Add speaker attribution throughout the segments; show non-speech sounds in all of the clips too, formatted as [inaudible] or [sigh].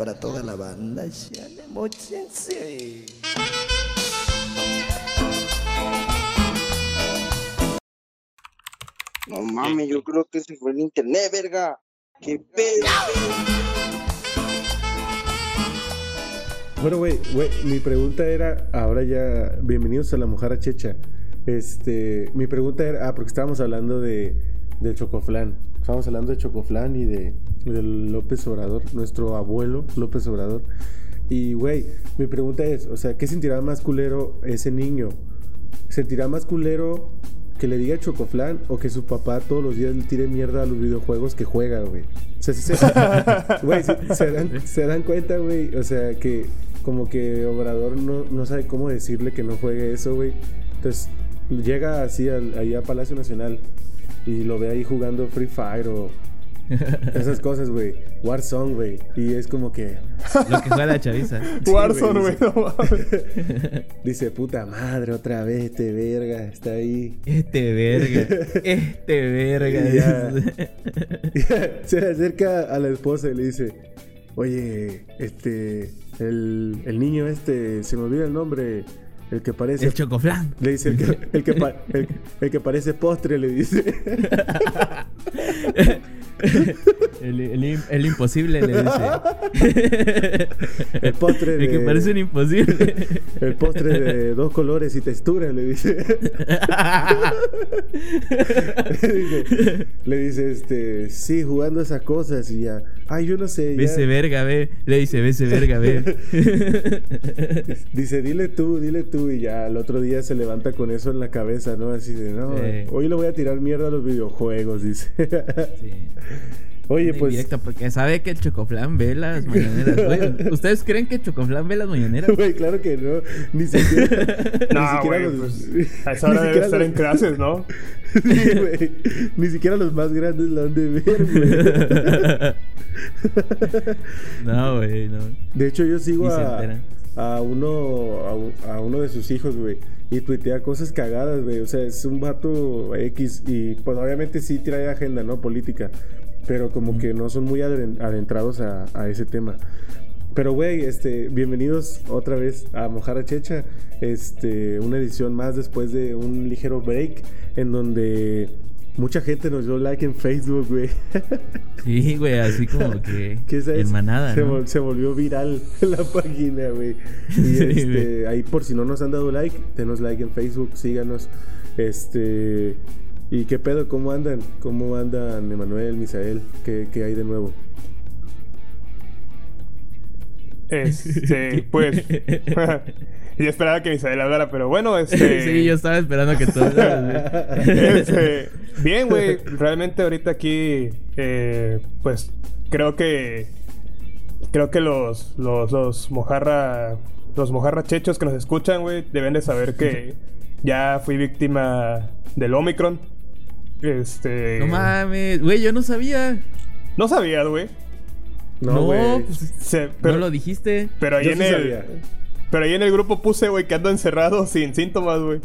Speaker 1: para toda la banda. Chale, mochense.
Speaker 2: No mames, yo creo que se fue el internet, verga. ¡Qué pedo!
Speaker 3: Bueno, güey, güey, mi pregunta era, ahora ya, bienvenidos a la Mojara Checha. Este, mi pregunta era, ah, porque estábamos hablando de, del Chocoflán. Estábamos hablando de Chocoflán y de, de López Obrador, nuestro abuelo López Obrador. Y, güey, mi pregunta es, o sea, ¿qué sentirá más culero ese niño? ¿Sentirá más culero que le diga Chocoflán o que su papá todos los días le tire mierda a los videojuegos que juega, güey? O sea, sí se, [laughs] güey, se, dan, se dan cuenta, güey, o sea, que como que Obrador no, no sabe cómo decirle que no juegue eso, güey. Entonces llega así al, ahí a Palacio Nacional y lo ve ahí jugando Free Fire o esas cosas, güey. Warzone, güey. Y es como que
Speaker 4: Lo que juega la chaviza. [laughs]
Speaker 5: Warzone, güey, [laughs]
Speaker 3: dice, puta madre, otra vez este verga está ahí.
Speaker 4: Este verga. Este verga.
Speaker 3: Y [laughs] ya- se le acerca a la esposa y le dice, oye, este, el, el niño este, se me olvida el nombre, el que parece...
Speaker 4: El chocoflán.
Speaker 3: Le dice el que, el que, pa- el- el que parece postre, le dice. [laughs]
Speaker 4: El, el im- el imposible le dice. [laughs]
Speaker 3: El postre
Speaker 4: El que
Speaker 3: de-
Speaker 4: parece un imposible. [laughs]
Speaker 3: El postre de dos colores y texturas, le dice. le dice, le dice, este, sí, jugando esas cosas y ya. Ay, yo no sé. ya".
Speaker 4: Vese verga, ve. Le dice, vese verga, ve.
Speaker 3: Dice, dile tú, dile tú. Y ya al otro día se levanta con eso en la cabeza, ¿no? Así de, no,
Speaker 4: Sí.
Speaker 3: hoy le voy a tirar mierda a los videojuegos, dice.
Speaker 4: Sí.
Speaker 3: Oye, pues.
Speaker 4: indirecta, porque sabe que el Chocoflán ve las mañaneras. güey. [laughs] ¿Ustedes creen que Chocoflán ve las mañaneras?
Speaker 3: Güey, claro que no. Ni siquiera. [laughs] ni
Speaker 5: No,
Speaker 3: siquiera
Speaker 5: güey,
Speaker 3: los.
Speaker 5: pues, a esa
Speaker 3: ni
Speaker 5: hora debe estar
Speaker 3: los-
Speaker 5: en clases, ¿no? [laughs]
Speaker 3: Sí, güey. Ni siquiera los más grandes la han de ver, güey.
Speaker 4: No, güey, no.
Speaker 3: De hecho, yo sigo
Speaker 4: Ni
Speaker 3: a, a uno a, a uno de sus hijos, güey. Y tuitea cosas cagadas, güey. O sea, es un vato X. Y pues obviamente sí trae agenda, ¿no? Política. Pero como que no son muy adentrados a, a ese tema. Pero, güey, este, bienvenidos otra vez a Mojara Checha. Este, una edición más después de un ligero break en donde mucha gente nos dio like en Facebook, güey. [laughs]
Speaker 4: Sí, güey, así como que. [laughs]
Speaker 3: ¿Qué es eso?
Speaker 4: En manada,
Speaker 3: se,
Speaker 4: ¿no?
Speaker 3: se volvió viral [laughs] la página, güey. Y
Speaker 4: Sí,
Speaker 3: este,
Speaker 4: güey.
Speaker 3: ahí por si no nos han dado like, denos like en Facebook, síganos. Este. ¿Y qué pedo? ¿Cómo andan? ¿Cómo andan Emanuel, Misael? ¿Qué, qué hay de nuevo?
Speaker 5: Este, pues. [laughs] yo esperaba que Misael hablara, pero bueno, [laughs] este.
Speaker 4: Sí, yo estaba esperando que tú hablaras.
Speaker 5: Este, bien, güey. Realmente ahorita aquí, eh, pues creo que creo que los los los mojarra los mojarra chechos que nos escuchan, güey, deben de saber que ya fui víctima del Omicron. Este,
Speaker 4: No mames, güey, yo no sabía.
Speaker 5: no sabías, güey.
Speaker 3: No,
Speaker 4: No,
Speaker 3: güey.
Speaker 4: pues
Speaker 5: Se- pero,
Speaker 4: no lo dijiste.
Speaker 5: pero ahí
Speaker 3: Yo
Speaker 5: en
Speaker 3: sí
Speaker 5: el
Speaker 3: sabía.
Speaker 5: Pero ahí en el grupo puse, güey, que ando encerrado [laughs] sin síntomas, güey.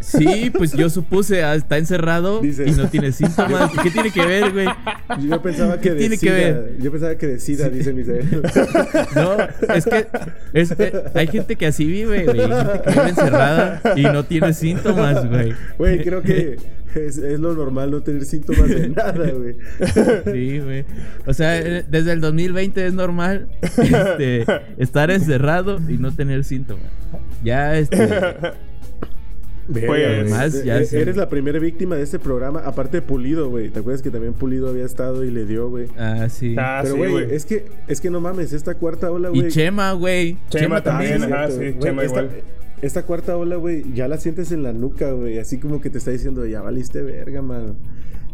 Speaker 4: Sí, pues yo supuse, ah, está encerrado
Speaker 3: Dice-
Speaker 4: y no tiene síntomas. [laughs] ¿Qué tiene que ver, güey?
Speaker 3: Yo pensaba que
Speaker 4: tiene que
Speaker 3: sida,
Speaker 4: ver?
Speaker 3: Yo pensaba que de sida, dice Misael. [laughs]
Speaker 4: No, es que, es que hay gente que así vive, güey. Hay gente que vive encerrada y no tiene síntomas, güey.
Speaker 3: Güey, creo que es, es lo normal no tener síntomas de nada, güey.
Speaker 4: Sí, güey. O sea, eh, desde el 2020 es normal este, estar encerrado y no tener síntomas. Ya, este. [laughs]
Speaker 5: Pues,
Speaker 4: además, ya
Speaker 3: E-
Speaker 4: sí.
Speaker 3: Eres la primera víctima de este programa, aparte de Pulido, güey. ¿Te acuerdas que también Pulido había estado y le dio, güey?
Speaker 4: Ah, sí.
Speaker 5: Ah,
Speaker 3: Pero,
Speaker 5: sí,
Speaker 3: güey, es que, es que no mames, esta cuarta ola, güey.
Speaker 4: Y Chema, güey.
Speaker 5: Chema también, ajá, sí, Chema
Speaker 3: esta,
Speaker 5: igual.
Speaker 3: esta cuarta ola, güey, ya la sientes en la nuca, güey. Así como que te está diciendo, ya valiste verga, mano.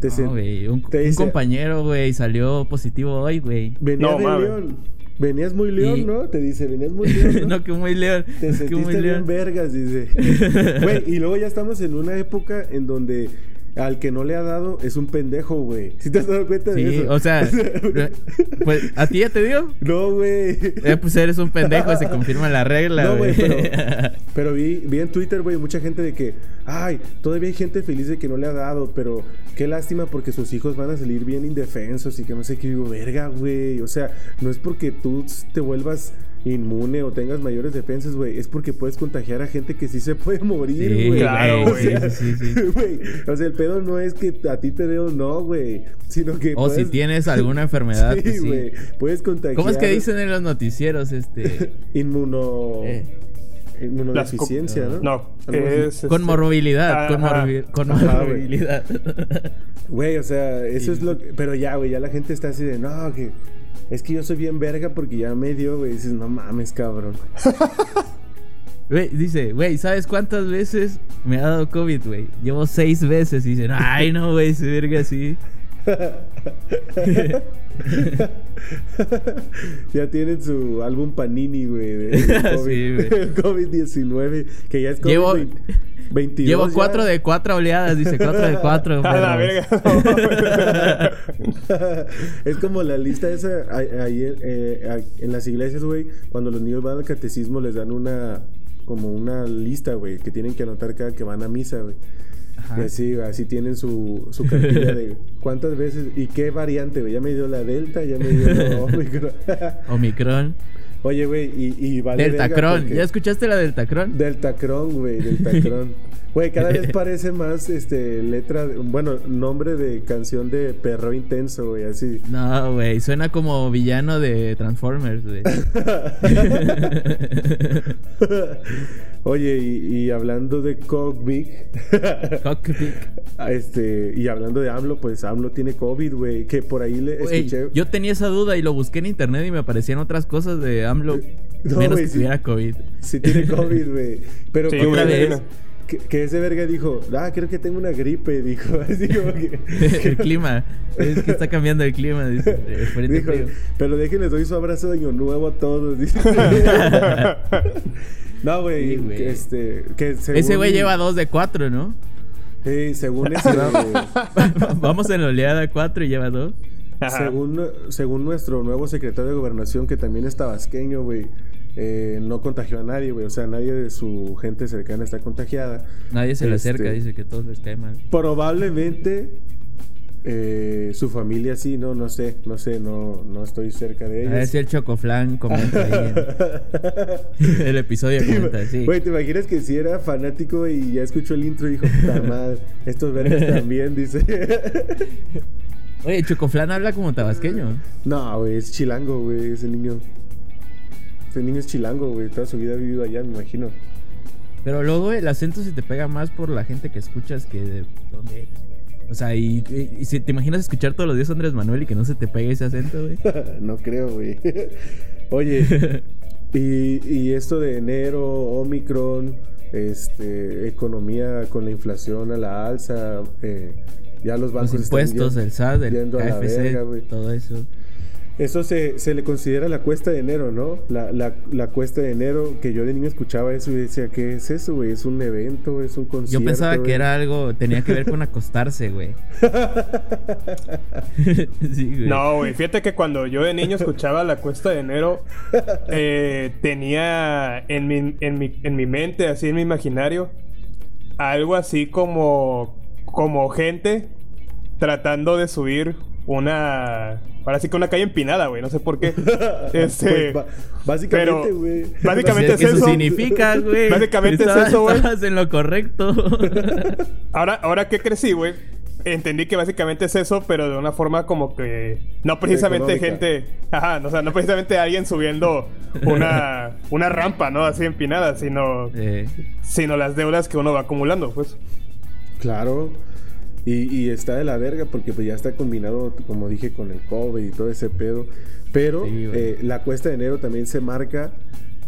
Speaker 3: Te
Speaker 4: No,
Speaker 3: sen-
Speaker 4: güey. Un,
Speaker 3: te
Speaker 4: un
Speaker 3: dice-
Speaker 4: compañero, güey, salió positivo hoy, güey.
Speaker 3: Venías
Speaker 5: No,
Speaker 3: de
Speaker 5: mames.
Speaker 3: León. Venías muy león,
Speaker 4: Y-
Speaker 3: ¿no? Te dice, venías muy león, ¿no? [laughs]
Speaker 4: no, que muy león.
Speaker 3: Te
Speaker 4: que muy
Speaker 3: sentiste bien
Speaker 4: león.
Speaker 3: vergas, dice. [laughs] Güey, y luego ya estamos en una época en donde al que no le ha dado es un pendejo, güey. ¿Sí te has dado cuenta de
Speaker 4: Sí,
Speaker 3: eso?
Speaker 4: o sea, [laughs] [laughs] pues, ¿a ti ya te dio?
Speaker 3: No, güey.
Speaker 4: Eh, pues eres un pendejo, se confirma la regla,
Speaker 3: No, güey,
Speaker 4: güey.
Speaker 3: pero, pero vi, vi en Twitter, güey, mucha gente de que, ay, todavía hay gente feliz de que no le ha dado, pero qué lástima porque sus hijos van a salir bien indefensos y que no sé qué. Digo, verga, güey. O sea, no es porque tú te vuelvas inmune o tengas mayores defensas, güey. Es porque puedes contagiar a gente que sí se puede morir,
Speaker 4: Sí,
Speaker 3: güey.
Speaker 5: claro,
Speaker 3: O
Speaker 5: güey.
Speaker 3: sea,
Speaker 4: Sí, sí, [laughs]
Speaker 3: O sea, el pedo no es que a ti te dé o no, güey. Sino que.
Speaker 4: O si tienes [laughs] alguna enfermad,
Speaker 3: Sí,
Speaker 4: pues sí.
Speaker 3: güey. Puedes contagiar.
Speaker 4: ¿Cómo es que dicen en los noticieros, este? [laughs]
Speaker 3: Inmuno.
Speaker 4: Eh.
Speaker 3: Inmunodeficiencia, ¿no?
Speaker 5: No, es.
Speaker 4: Con
Speaker 5: este,
Speaker 4: morbilidad, con, morbi- con
Speaker 3: Ajá, güey.
Speaker 4: morbilidad.
Speaker 3: Güey, o sea, eso es lo que... Pero ya, güey, ya la gente está así de, no, que... Es que yo soy bien verga porque ya me dio, güey. Dices, no mames, cabrón. [laughs]
Speaker 4: Güey, dice, güey, ¿sabes cuántas veces me ha dado COVID, güey? Llevo seis veces. Y dicen, ay, no, güey, se verga así. [laughs]
Speaker 3: ya tienen su álbum Panini, güey. [laughs]
Speaker 4: Sí,
Speaker 3: el COVID-19, que ya es COVID
Speaker 4: Llevo-
Speaker 3: 20 22
Speaker 4: Llevo
Speaker 3: ya.
Speaker 4: cuatro de cuatro oleadas, dice, cuatro de cuatro. [laughs]
Speaker 5: A la verga. [laughs]
Speaker 3: es como la lista esa eh, a- en las iglesias, güey, cuando los niños van al catecismo les dan una como una lista, güey, que tienen que anotar cada que van a misa, güey.
Speaker 4: Ajá.
Speaker 3: Y así, así tienen su, su cartilla de [laughs] cuántas veces y qué variante, güey. Ya me dio la Delta, ya me dio la Omicron.
Speaker 4: Omicron.
Speaker 3: Oye, güey, y, y vale
Speaker 4: Deltacron.
Speaker 3: porque-
Speaker 4: ¿Ya escuchaste la Deltacron?
Speaker 3: Deltacron, güey, Deltacron. [laughs] Güey, cada vez [laughs] parece más, este, letra, de- bueno, nombre de canción de perro intenso, güey, así.
Speaker 4: No, güey, suena como villano de Transformers, güey. [laughs]
Speaker 3: Oye, y, y hablando de COVID,
Speaker 4: Cockpit. [laughs]
Speaker 3: este, y hablando de AMLO, pues AMLO tiene COVID, güey, que por ahí le escuché.
Speaker 4: yo tenía esa duda y lo busqué en internet y me aparecían otras cosas de AMLO.
Speaker 3: No,
Speaker 4: menos que
Speaker 3: sí.
Speaker 4: tuviera COVID.
Speaker 3: Sí tiene COVID, güey. Pero
Speaker 5: Sí,
Speaker 3: que-
Speaker 4: vez.
Speaker 3: Que, que ese verga dijo, ah, creo que tengo una gripe, dijo. [laughs] Así como que. [laughs]
Speaker 4: el clima. Es que está cambiando el clima, dice.
Speaker 3: Dijo, pero déjenles doy su abrazo de año nuevo a todos. dice. [laughs] no, güey.
Speaker 4: Sí,
Speaker 3: este, que según-
Speaker 4: Ese güey lleva dos de cuatro, ¿no?
Speaker 3: Sí, según ese,
Speaker 4: Vamos en la oleada cuatro y lleva dos.
Speaker 3: Según, según nuestro nuevo secretario de gobernación, que también es tabasqueño, güey. Eh, no contagió a nadie, güey. O sea, nadie de su gente cercana está contagiada.
Speaker 4: Nadie se le
Speaker 3: Este-
Speaker 4: acerca, dice que todos les cae mal.
Speaker 3: Probablemente eh, su familia sí, no, no sé, no sé, no, no estoy cerca de
Speaker 4: A ver
Speaker 3: ellos.
Speaker 4: si el Chocoflan comenta ahí. en- [laughs] el episodio comenta, sí.
Speaker 3: Güey, ¿te imaginas que si era fanático y ya escuchó el intro y dijo, puta madre, estos vergas también, dice. [laughs]
Speaker 4: Oye, Chocoflan habla como tabasqueño.
Speaker 3: no, güey, es chilango, güey, ese niño. Ese niño es chilango, güey, toda su vida ha vivido allá, me imagino.
Speaker 4: Pero luego el acento se te pega más por la gente que escuchas que de dónde eres. O sea, y, y- te imaginas escuchar todos los días a Andrés Manuel y que no se te pegue ese acento, güey. [laughs]
Speaker 3: no creo, güey. [laughs] Oye, y, y esto de enero, Omicron, este, economía con la inflación a la alza, eh, ya los
Speaker 4: Los
Speaker 3: bancos están
Speaker 4: impuestos,
Speaker 3: yendo-
Speaker 4: el SAT, el
Speaker 3: yendo a la
Speaker 4: KFC,
Speaker 3: verga,
Speaker 4: todo eso.
Speaker 3: Eso se, se le considera la cuesta de enero, ¿no? La, la, la cuesta de enero, que yo de niño escuchaba eso y decía, ¿qué es eso, güey? ¿Es un evento? ¿Es un concierto?
Speaker 4: Yo pensaba que
Speaker 3: güey?"
Speaker 4: era algo, tenía que ver con acostarse, güey. [laughs] sí, güey.
Speaker 5: No, güey, fíjate que cuando yo de niño escuchaba la cuesta de enero, eh, tenía en mi, en, mi, en mi mente, así en mi imaginario, algo así como, como gente tratando de subir una... Ahora sí que una calle empinada, güey, no sé por qué. [laughs] Este,
Speaker 3: Pues, básicamente,
Speaker 5: pero-
Speaker 3: güey.
Speaker 5: básicamente
Speaker 4: es que
Speaker 5: es
Speaker 4: eso
Speaker 5: eso.
Speaker 4: significa, güey.
Speaker 5: Básicamente es eso, güey.
Speaker 4: Estabas en lo correcto. [laughs]
Speaker 5: Ahora, ahora que crecí, güey, entendí que básicamente es eso, pero de una forma como que no precisamente
Speaker 3: Económica.
Speaker 5: gente, ajá, o sea, no precisamente alguien subiendo una, una rampa, ¿no? Así empinada, sino,
Speaker 4: Eh,
Speaker 5: sino las deudas que uno va acumulando, pues.
Speaker 3: Claro. Y, y está de la verga porque pues ya está combinado, como dije, con el COVID y todo ese pedo. Pero
Speaker 4: Sí,
Speaker 3: eh, la cuesta de enero también se marca.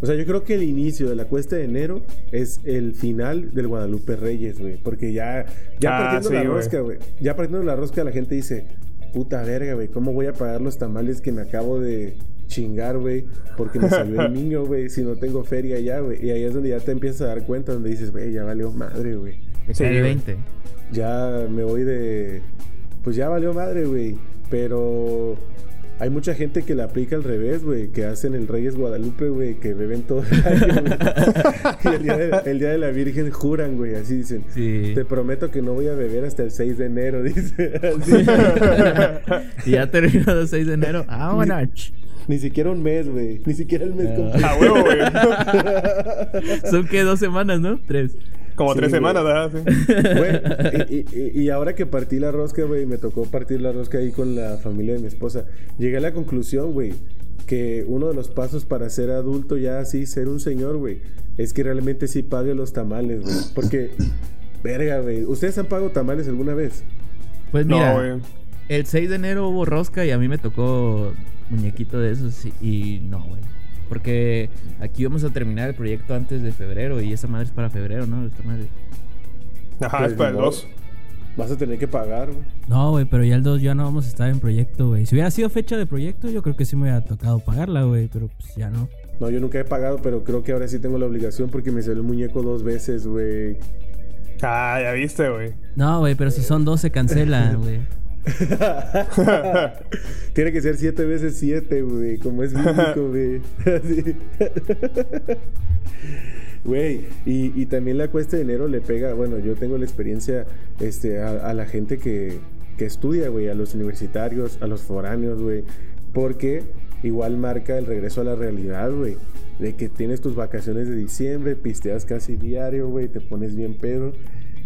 Speaker 3: O sea, yo creo que el inicio de la cuesta de enero es el final del Guadalupe Reyes, güey. Porque ya, ya
Speaker 5: Ah,
Speaker 3: partiendo
Speaker 5: sí,
Speaker 3: la
Speaker 5: güey.
Speaker 3: rosca, güey. Ya partiendo la rosca, la gente dice, puta verga, güey, ¿cómo voy a pagar los tamales que me acabo de chingar, güey? Porque me salió el [laughs] niño, güey, si no tengo feria ya, güey. Y ahí es donde ya te empiezas a dar cuenta, donde dices, güey, ya valió madre, güey.
Speaker 4: te
Speaker 5: Sí,
Speaker 4: el
Speaker 5: güey.
Speaker 4: 20.
Speaker 3: Ya me voy de. Pues ya valió madre, güey. Pero hay mucha gente que la aplica al revés, güey. Que hacen el Reyes Guadalupe, güey. Que beben todo el año, güey. [laughs] y el día, de, el día de la Virgen juran, güey. Así dicen.
Speaker 4: Sí.
Speaker 3: Te prometo que no voy a beber hasta el 6 de enero, [laughs] dice. Así. [laughs]
Speaker 4: y ya terminó el 6 de enero. Ah, bueno.
Speaker 3: Ni siquiera un mes, güey. Ni siquiera el mes
Speaker 4: Ah.
Speaker 3: completo.
Speaker 5: A huevo, güey.
Speaker 4: Son que dos semanas, ¿no? Tres.
Speaker 5: Como
Speaker 3: Sí,
Speaker 5: tres semanas, ¿verdad? Sí.
Speaker 3: Y, y- y ahora que partí la rosca, güey, me tocó partir la rosca ahí con la familia de mi esposa. Llegué a la conclusión, güey, que uno de los pasos para ser adulto, ya así, ser un señor, güey, es que realmente sí pague los tamales, güey. Porque, verga, güey, ¿ustedes han pagado tamales alguna vez?
Speaker 4: Pues mira,
Speaker 5: No,
Speaker 4: el 6 de enero hubo rosca y a mí me tocó muñequito de esos y, y no, güey. Porque aquí vamos a terminar el proyecto antes de febrero y esa madre es para febrero, ¿no? Esta madre.
Speaker 5: Ajá,
Speaker 3: Pues,
Speaker 5: es para el
Speaker 3: ni modo.
Speaker 5: 2.
Speaker 3: Vas a tener que pagar, güey.
Speaker 6: No, güey, pero ya el 2 ya no vamos a estar en proyecto, güey. Si hubiera sido fecha de proyecto, yo creo que sí me hubiera tocado pagarla, güey, pero pues ya no.
Speaker 3: No, yo nunca he pagado, pero creo que ahora sí tengo la obligación porque me salió el muñeco dos veces, güey.
Speaker 5: Ah, ya viste, güey.
Speaker 6: No, güey, pero si son dos se cancelan, [laughs] güey. [laughs]
Speaker 3: Tiene que ser siete veces siete, güey. Como es bíblico, [laughs] güey. [laughs] Así. Güey, y, y también la cuesta de enero le pega, bueno, yo tengo la experiencia este, a, a la gente que, que estudia, güey, a los universitarios, a los foráneos, güey, porque igual marca el regreso a la realidad, güey, de que tienes tus vacaciones de diciembre, pisteas casi diario, güey, te pones bien pedo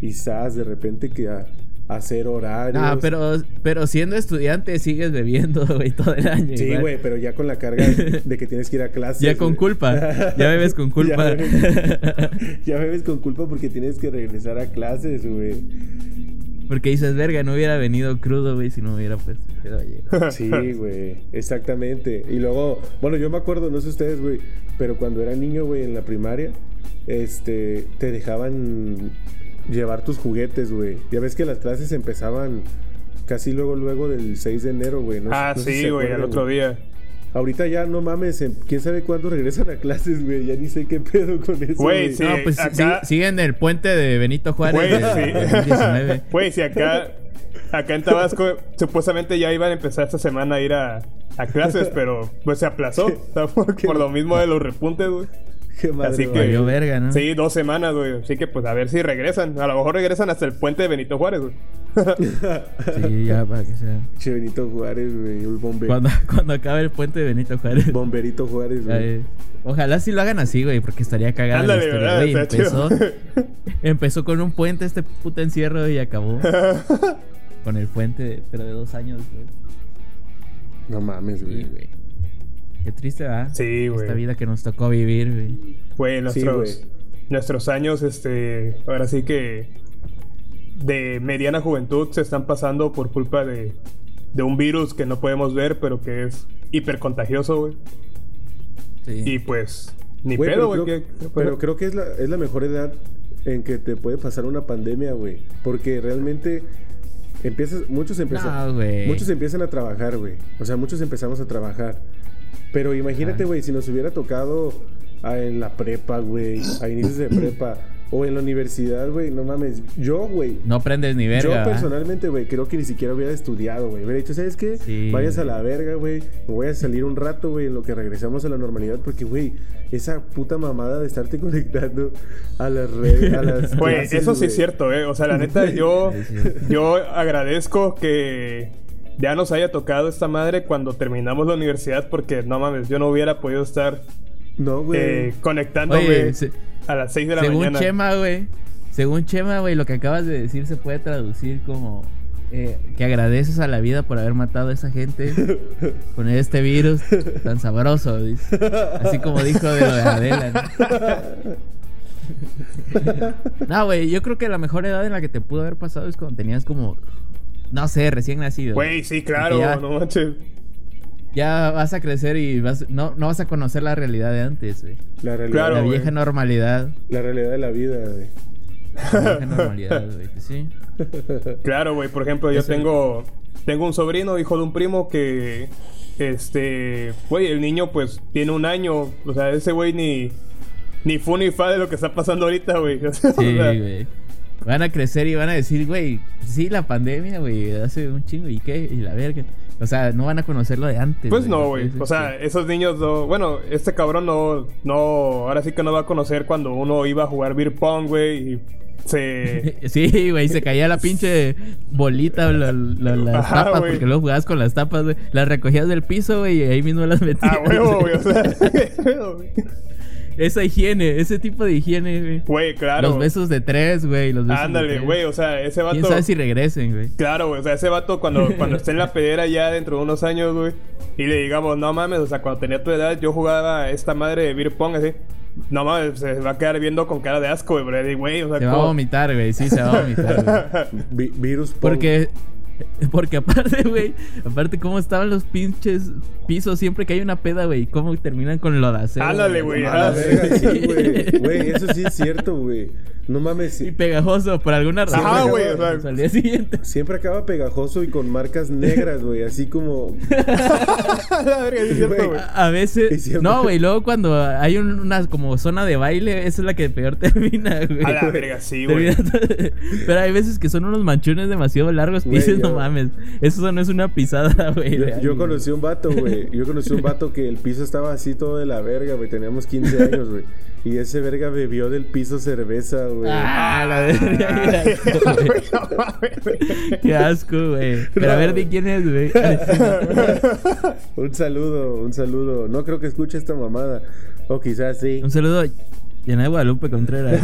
Speaker 3: y sabes de repente que a hacer horarios.
Speaker 4: Ah, pero, pero siendo estudiante sigues bebiendo, [laughs] güey, todo el año.
Speaker 3: Sí, güey, pero ya con la carga [laughs] de que tienes que ir a clases.
Speaker 4: Ya [laughs] con culpa. Ya bebes con culpa.
Speaker 3: ya, bebes, ya bebes con culpa porque tienes que regresar a clases, güey.
Speaker 4: Porque dices, verga, no hubiera venido crudo, güey, si no hubiera pues.
Speaker 3: Sí, güey, exactamente. Y luego, bueno, yo me acuerdo, no sé ustedes, güey, pero cuando era niño, güey, en la primaria, este, te dejaban llevar tus juguetes, güey. Ya ves que las clases empezaban casi luego, luego del 6 de enero, güey. No
Speaker 5: ah,
Speaker 3: no si
Speaker 5: sí, güey,
Speaker 3: acuerdan,
Speaker 5: al otro día.
Speaker 3: Ahorita ya no mames, en- quién sabe cuándo regresan a clases, güey. Ya ni sé qué pedo con eso.
Speaker 5: Güey, sí.
Speaker 4: No, pues
Speaker 5: acá-
Speaker 4: sí- siguen el puente de Benito Juárez
Speaker 5: Güey, sí.
Speaker 4: 2019. [laughs]
Speaker 5: Güey, si acá, acá en Tabasco supuestamente ya iban a empezar esta semana a ir a, a clases, pero pues se aplazó. [laughs] por, por lo mismo de los repuntes, güey. [laughs]
Speaker 3: Qué madre,
Speaker 5: Así
Speaker 3: güey.
Speaker 5: que-
Speaker 4: Valió verga, ¿no?
Speaker 5: Sí, dos semanas, güey. Así que pues a ver si regresan. A lo mejor regresan hasta el puente de Benito Juárez, güey. [laughs]
Speaker 4: Sí, ya para que sea.
Speaker 3: Che Benito Juárez, güey. El bombe-
Speaker 4: Cuando, [laughs] cuando acabe el puente de Benito Juárez.
Speaker 3: Bomberito Juárez, güey.
Speaker 4: Ojalá sí lo hagan así, güey, porque estaría cagada la
Speaker 5: Ándale,
Speaker 4: historia.
Speaker 5: ¿verdad?
Speaker 4: Güey, empezó, empezó con un puente este puto encierro y acabó con el puente, pero de dos años después.
Speaker 3: No mames,
Speaker 4: Sí,
Speaker 3: güey.
Speaker 4: Qué triste, ¿verdad?
Speaker 5: Sí, güey.
Speaker 4: Esta vida que nos tocó vivir, güey.
Speaker 5: Güey, nuestros,
Speaker 3: güey.
Speaker 5: nuestros años, este, ahora sí que de mediana juventud se están pasando por culpa de, de un virus que no podemos ver, pero que es hiper contagioso, güey.
Speaker 4: Sí.
Speaker 5: Y pues, ni pedo,
Speaker 3: pero,
Speaker 5: güey.
Speaker 3: creo, pero creo que es la, es la mejor edad en que te puede pasar una pandemia, güey. Porque realmente empiezas, muchos empiezan,
Speaker 4: No,
Speaker 3: muchos empiezan a trabajar, güey. O sea, muchos empezamos a trabajar. Pero imagínate, güey, si nos hubiera tocado ah, en la prepa, güey, a inicios de prepa, o en la universidad, güey, no mames. Yo, güey,
Speaker 4: No aprendes ni verga.
Speaker 3: Yo
Speaker 4: ¿verdad?
Speaker 3: personalmente, güey, creo que ni siquiera hubiera estudiado, güey. Hubiera dicho, ¿sabes qué?
Speaker 4: Sí,
Speaker 3: Vayas a la verga, güey. Me voy a salir un rato, güey, en lo que regresamos a la normalidad. Porque, güey, esa puta mamada de estarte [laughs] conectando a las redes, a las
Speaker 5: Güey, eso sí es cierto, eh. O sea, la neta, [laughs] yo, yo agradezco que ya nos haya tocado esta madre cuando terminamos la universidad, porque no mames, yo no hubiera podido estar
Speaker 3: No, güey.
Speaker 5: eh, conectándome
Speaker 4: Oye, se-
Speaker 5: a las 6 de la
Speaker 4: según
Speaker 5: mañana.
Speaker 4: Chema, güey. Según Chema, güey, lo que acabas de decir se puede traducir como eh, que agradeces a la vida por haber matado a esa gente [laughs] con este virus tan sabroso. dice. Así como dijo de lo de Adela. ¿no? [laughs] No, güey, yo creo que la mejor edad en la que te pudo haber pasado es cuando tenías como, no sé, recién nacido.
Speaker 5: Güey, sí, claro,
Speaker 4: ya-
Speaker 5: no manches.
Speaker 4: Ya vas a crecer y vas, no, no vas a conocer la realidad de antes, güey.
Speaker 3: La realidad,
Speaker 5: Claro,
Speaker 4: La vieja normalidad.
Speaker 3: la realidad de la vida, güey.
Speaker 4: La vieja normalidad, güey. pues sí. [laughs]
Speaker 5: Claro, güey. Por ejemplo, yo tengo, tengo un sobrino, hijo de un primo, que, este, güey, el niño pues tiene un año. O sea, ese güey ni, ni fu ni fa de lo que está pasando ahorita, güey. [laughs]
Speaker 4: Sí, güey. Van a crecer y van a decir, güey, sí, la pandemia, güey, hace un chingo, ¿y qué? Y la verga. O sea, no van a conocer lo de antes.
Speaker 5: Pues no, güey. O sea, esos niños no. Bueno, este cabrón no. No. Ahora sí que no va a conocer cuando uno iba a jugar beer pong, güey. Y se. [laughs]
Speaker 4: Sí, güey, se caía la pinche bolita, la- la- las
Speaker 5: Ajá,
Speaker 4: tapas, porque luego jugabas con las tapas, güey. Las recogías del piso, güey, y ahí mismo las metías.
Speaker 5: Ah, huevo, güey. O sea. [laughs]
Speaker 4: Esa higiene, ese tipo de higiene, güey.
Speaker 5: Güey, claro.
Speaker 4: Los besos de tres, güey. Los besos de
Speaker 5: Ándale, güey. O sea, ese
Speaker 4: ¿Quién
Speaker 5: vato.
Speaker 4: sabe si regresen, güey?
Speaker 5: Claro, güey. O sea, ese vato cuando, [laughs] cuando esté en la pedera ya dentro de unos años, güey. Y le digamos, no mames, o sea, cuando tenía tu edad yo jugaba esta madre de beer pong así. No mames, se va a quedar viendo con cara de asco, güey. Pero, güey, o sea,
Speaker 4: Se va a vomitar, güey. Sí, se va a vomitar, güey. [laughs]
Speaker 3: Vi- virus punk.
Speaker 4: Porque, [laughs] porque aparte, güey, aparte cómo estaban los pinches pisos siempre que hay una peda, güey, cómo terminan con.
Speaker 5: Ándale, güey.
Speaker 3: A la
Speaker 5: Ah, [laughs]
Speaker 3: güey. Güey, eso sí es cierto, güey. No mames.
Speaker 4: Y pegajoso, por alguna razón.
Speaker 5: Ajá, güey, o sea.
Speaker 4: Al día siguiente.
Speaker 3: Siempre acaba pegajoso y con marcas negras, güey. Así como. [laughs]
Speaker 5: la verga, sí es cierto,
Speaker 3: Güey.
Speaker 4: A veces.
Speaker 3: siempre-
Speaker 4: No, güey, luego cuando hay un- una como zona de baile, esa es la que peor termina, güey.
Speaker 5: A la verga, sí, güey.
Speaker 4: Termina- Pero hay veces que son unos manchones demasiado largos dices,
Speaker 3: yo-
Speaker 4: no mames, eso no es una pisada, [laughs] güey.
Speaker 3: Yo,
Speaker 4: de
Speaker 3: yo
Speaker 4: alguien".
Speaker 3: conocí un vato, güey. Yo conocí un vato que el piso estaba así todo de la verga, güey. Teníamos 15 años, güey. Y ese verga bebió del piso cerveza, güey.
Speaker 4: Ah, la verga, [laughs] qué asco, güey. Pero a ver, ¿de quién es, güey? [laughs]
Speaker 3: Un saludo, un saludo. No creo que escuche esta mamada. O quizás sí.
Speaker 4: Un saludo a Yana de Guadalupe Contreras.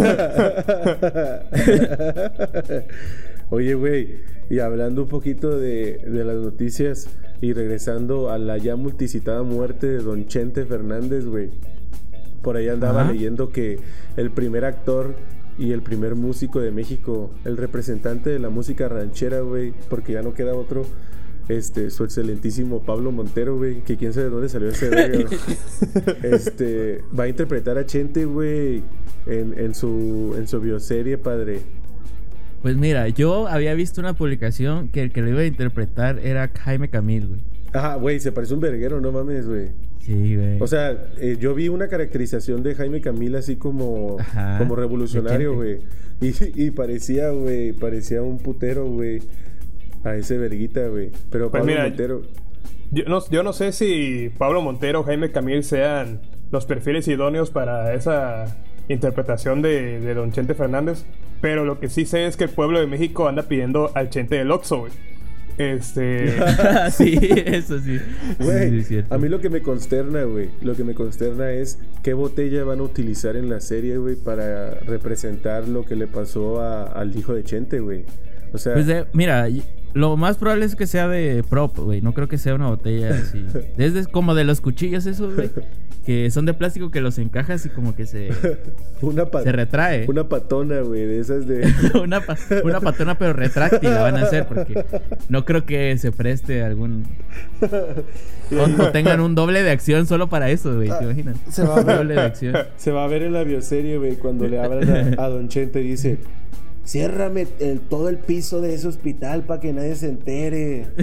Speaker 3: Oye, güey, y hablando un poquito de, de las noticias y regresando a la ya multicitada muerte de Don Chente Fernández, güey. Por ahí andaba
Speaker 4: Ajá.
Speaker 3: leyendo que el primer actor y el primer músico de México, el representante de la música ranchera, güey, porque ya no queda otro, este, su excelentísimo Pablo Montero, güey, que quién sabe de dónde salió ese verga. [laughs] Este, va a interpretar a Chente, güey, en, en su, en su bioserie, padre.
Speaker 4: Pues mira, yo había visto una publicación que el que lo iba a interpretar era Jaime Camil, güey.
Speaker 3: Ajá, güey, se parece un verguero, no mames, güey.
Speaker 4: Sí, güey.
Speaker 3: O sea, eh, yo vi una caracterización de Jaime Camila así como,
Speaker 4: Ajá,
Speaker 3: como revolucionario, güey. y parecía, güey, parecía un putero, güey. A ese verguita, güey. Pero
Speaker 5: Pues
Speaker 3: Pablo
Speaker 5: mira,
Speaker 3: Montero.
Speaker 5: Yo no, yo no sé si Pablo Montero o Jaime Camil sean los perfiles idóneos para esa interpretación de, de Don Chente Fernández. Pero lo que sí sé es que el pueblo de México anda pidiendo al Chente del Oxxo, güey. Este... [laughs] [laughs]
Speaker 4: sí, eso sí.
Speaker 3: Güey,
Speaker 4: Sí,
Speaker 3: a mí lo que me consterna, güey, lo que me consterna es qué botella van a utilizar en la serie, güey, para representar lo que le pasó a- al hijo de Chente, güey. O sea,
Speaker 4: Pues de- mira, lo más probable es que sea de prop, güey. No creo que sea una botella así. [laughs] Desde como de los cuchillos esos, güey. Que son de plástico que los encajas y como que se, [laughs]
Speaker 3: una,
Speaker 4: se retrae.
Speaker 3: una patona, güey, de esas de... [laughs]
Speaker 4: una, pa- una patona pero retráctil la van a hacer porque no creo que se preste algún o, o tengan un doble de acción solo para eso, güey, ¿te imaginas?
Speaker 3: Se va a ver.
Speaker 4: doble de acción.
Speaker 3: Se va a ver en la bioserie, güey, cuando le hablan a, a Don Chente y dice, ciérrame el, todo el piso de ese hospital para que nadie se entere. [laughs]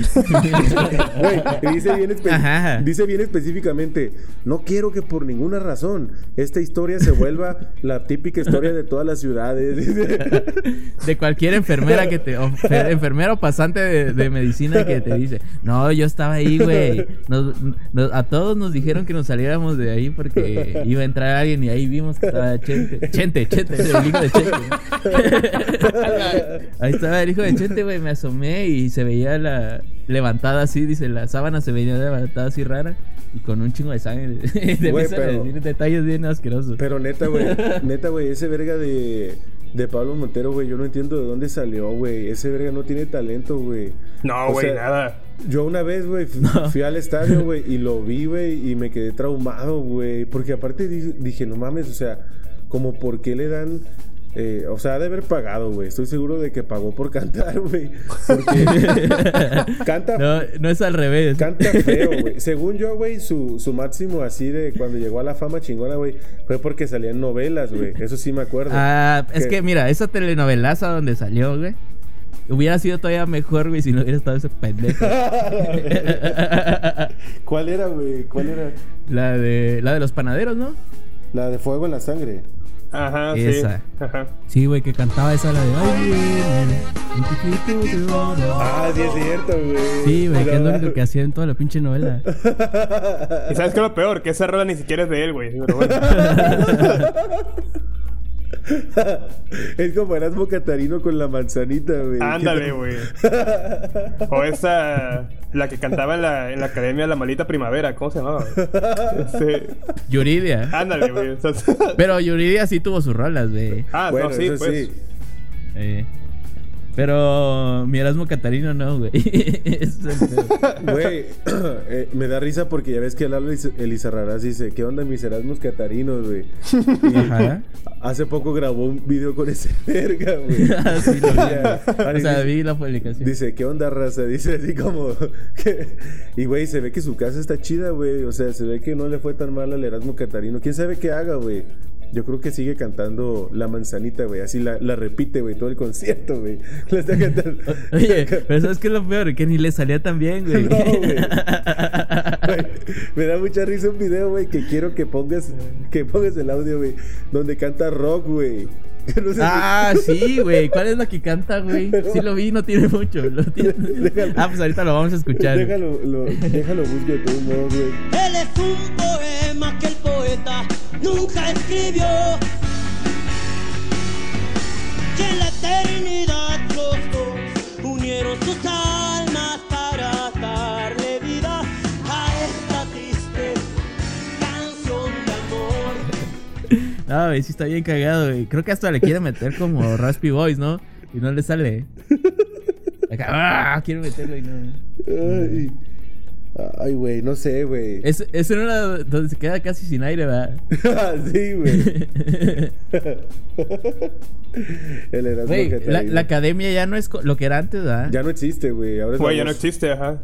Speaker 3: Dice bien, espe- dice bien específicamente, no quiero que por ninguna razón esta historia se vuelva la típica historia de todas las ciudades. Dice. [laughs]
Speaker 4: De cualquier enfermera que te o pasante de, de medicina que te dice, "No, yo estaba ahí, güey. A todos nos dijeron que nos saliéramos de ahí porque iba a entrar alguien y ahí vimos que estaba Chente, Chente, Chente, el hijo de Chente. Ahí estaba el hijo de Chente, güey, me asomé y se veía la levantada así, dice, la sábana se veía levantada así rara y con un chingo de sangre. [laughs] De
Speaker 3: Güey, pero-
Speaker 4: decir detalles bien asquerosos.
Speaker 3: Pero neta, güey, neta, güey, ese verga de, de Pablo Montero, güey, yo no entiendo de dónde salió, güey. Ese verga no tiene talento, güey.
Speaker 5: No, güey, nada.
Speaker 3: Yo una vez, güey, fu- fui al estadio, güey, y lo vi, güey, y me quedé traumado, güey. Porque aparte di- dije, no mames, o sea, como por qué le dan... eh, o sea, ha de haber pagado, güey. Estoy seguro de que pagó por cantar, güey. [laughs] Porque canta,
Speaker 4: No, no es al revés.
Speaker 3: canta feo, güey. [laughs] Según yo, güey, su, su máximo así de cuando llegó a la fama chingona, güey, fue porque salían novelas, güey. Eso sí me acuerdo.
Speaker 4: Ah, es que mira, esa telenovelaza donde salió, güey. Hubiera sido todavía mejor, güey, si no hubiera estado ese pendejo. [laughs]
Speaker 3: ¿Cuál era, güey? ¿Cuál era?
Speaker 4: la de la de los panaderos, ¿no?
Speaker 3: La de Fuego en la Sangre.
Speaker 5: Ajá,
Speaker 4: Esa.
Speaker 5: sí. Ajá.
Speaker 6: Sí, güey, que cantaba esa la de Ay, un oro".
Speaker 3: Ah, sí, es cierto, güey.
Speaker 6: Sí, güey, que es lo único que hacía en toda la pinche novela. [laughs]
Speaker 5: Y sabes qué es lo peor, que esa rola ni siquiera es de él, güey. Pero bueno. [laughs] [laughs]
Speaker 3: Es como Erasmo Catarino con la manzanita, güey.
Speaker 5: Ándale, [laughs] güey. O esa, la que cantaba en la, en la academia La Malita Primavera, ¿cómo se llamaba? güey? Este,
Speaker 4: Yuridia.
Speaker 5: ándale, güey.
Speaker 4: Pero Yuridia sí tuvo sus rolas, güey.
Speaker 5: ah,
Speaker 3: Bueno,
Speaker 5: no, sí,
Speaker 3: eso
Speaker 5: pues.
Speaker 3: sí.
Speaker 4: Eh, Pero mi Erasmo Catarino no, güey. [laughs] Es.
Speaker 3: Güey, [clears throat] eh, me da risa porque ya ves que Lalo Eliz- Elizarrarás dice, ¿qué onda mis Erasmus catarinos, güey?
Speaker 4: Ajá.
Speaker 3: hace poco grabó un video con ese [laughs] verga, güey. [laughs]
Speaker 4: Ah, sí, lo vi. O sea,
Speaker 3: dice-
Speaker 4: vi la publicación.
Speaker 3: Dice, ¿qué onda, raza? Dice así como... que- Y, güey, se ve que su casa está chida, güey. O sea, se ve que no le fue tan mal al Erasmo Catarino. ¿Quién sabe qué haga, güey? Yo creo que sigue cantando La Manzanita, güey. Así la, la repite, güey, todo el concierto, güey. [laughs] La está cantando. [laughs]
Speaker 4: Oye, pero ¿sabes qué es lo peor? Que ni le salía tan bien, güey. [laughs]
Speaker 3: No, güey. Me da mucha risa un video, güey, que quiero que pongas, que pongas el audio, güey, donde canta rock, güey. No sé si-
Speaker 4: Ah, sí, güey. ¿Cuál es la que canta, güey? Sí lo vi, no tiene mucho. lo tiene-
Speaker 3: Déjalo.
Speaker 4: Ah, pues ahorita lo vamos a escuchar.
Speaker 3: Déjalo, lo, déjalo busque de todos modos, güey.
Speaker 7: Él es un poema que el nunca escribió. Que en la eternidad los dos unieron sus almas para darle vida a esta triste canción de amor.
Speaker 4: No, güey, sí está bien cagado, güey. Creo que hasta le quiere meter como [laughs] Raspy Boys, ¿no? Y no le sale. Acá, ¡ah! Quiero meterlo y no.
Speaker 3: Ay, ay, güey, no sé, güey.
Speaker 4: Es, es en una donde se queda casi sin aire, ¿verdad? [laughs]
Speaker 3: sí, güey. [laughs] El Erasmo
Speaker 4: Güey, la,
Speaker 3: Catarino.
Speaker 4: la academia ya no es lo que era antes, ¿verdad?
Speaker 3: Ya no existe, güey. Ahora es
Speaker 5: Güey, ya no existe, ajá.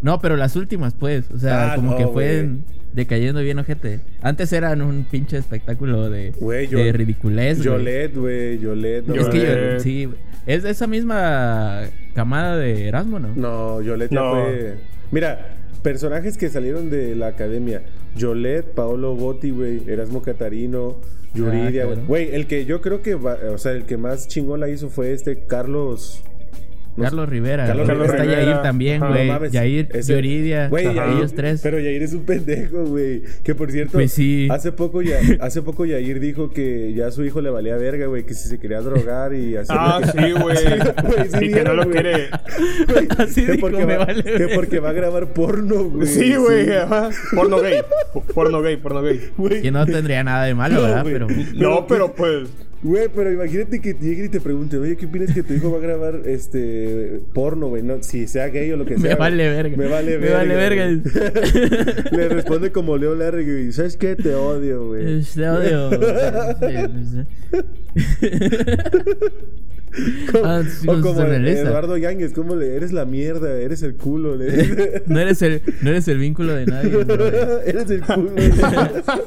Speaker 4: No, pero las últimas, pues. O sea,
Speaker 3: Ah,
Speaker 4: como
Speaker 3: no,
Speaker 4: que fue decayendo bien ojete. Antes eran un pinche espectáculo de,
Speaker 3: yo-
Speaker 4: de ridiculez, güey.
Speaker 3: Yolet, güey, Yolet. no
Speaker 4: Es que yo,
Speaker 5: Yolet.
Speaker 4: sí, es de esa misma camada de Erasmo, ¿no?
Speaker 3: No, Yolet ya
Speaker 5: No.
Speaker 3: fue. Mira, personajes que salieron de la academia: Yolet, Paolo Botti, güey, Erasmo Catarino, Yuridia,
Speaker 4: Ah, claro.
Speaker 3: Güey, el que yo creo que, va- o sea, el que más chingón la hizo fue este Carlos.
Speaker 4: Carlos Rivera.
Speaker 3: Carlos. Rivera.
Speaker 4: Está Yair también, güey.
Speaker 3: No mames,
Speaker 4: Yair,
Speaker 3: ese-
Speaker 4: Yuridia.
Speaker 3: Güey,
Speaker 4: ellos tres.
Speaker 3: Pero Yair es un pendejo, güey. Que por cierto,
Speaker 4: Pues sí.
Speaker 3: hace poco ya, hace poco Yair dijo que ya a su hijo le valía verga, güey, que si se quería drogar y hacer
Speaker 5: Ah,
Speaker 3: que- [laughs]
Speaker 5: sí, güey.
Speaker 3: sí
Speaker 5: y que no lo quiere.
Speaker 3: Güey, [laughs]
Speaker 4: Así
Speaker 3: que
Speaker 4: dijo,
Speaker 3: porque
Speaker 4: me
Speaker 3: va,
Speaker 4: vale
Speaker 3: que
Speaker 4: verga.
Speaker 3: porque va a grabar porno, güey.
Speaker 5: Sí, güey. Porno gay. Porno gay, porno gay.
Speaker 3: Güey,
Speaker 4: Que no tendría nada de malo,
Speaker 3: No,
Speaker 4: ¿verdad? Pero.
Speaker 5: No, pero pues.
Speaker 3: Güey, pero imagínate que lleguen y te pregunten, oye, ¿qué opinas que tu hijo va a grabar este porno, güey? No, si sea gay o lo que [laughs] sea. [laughs]
Speaker 4: Me vale verga.
Speaker 3: Me vale
Speaker 4: Me
Speaker 3: verga.
Speaker 4: vale [laughs] verga.
Speaker 3: Le responde como Leo Larry, güey. ¿Sabes qué? Te odio, güey.
Speaker 4: Te odio. [laughs]
Speaker 3: Como-
Speaker 4: Ah, sí,
Speaker 3: o como
Speaker 4: surrealista.
Speaker 3: Eduardo Yáñez, ¿cómo le eres la mierda? Eres el culo. le- [laughs]
Speaker 4: No eres el, no eres el vínculo de nadie, [laughs]
Speaker 3: eres el culo.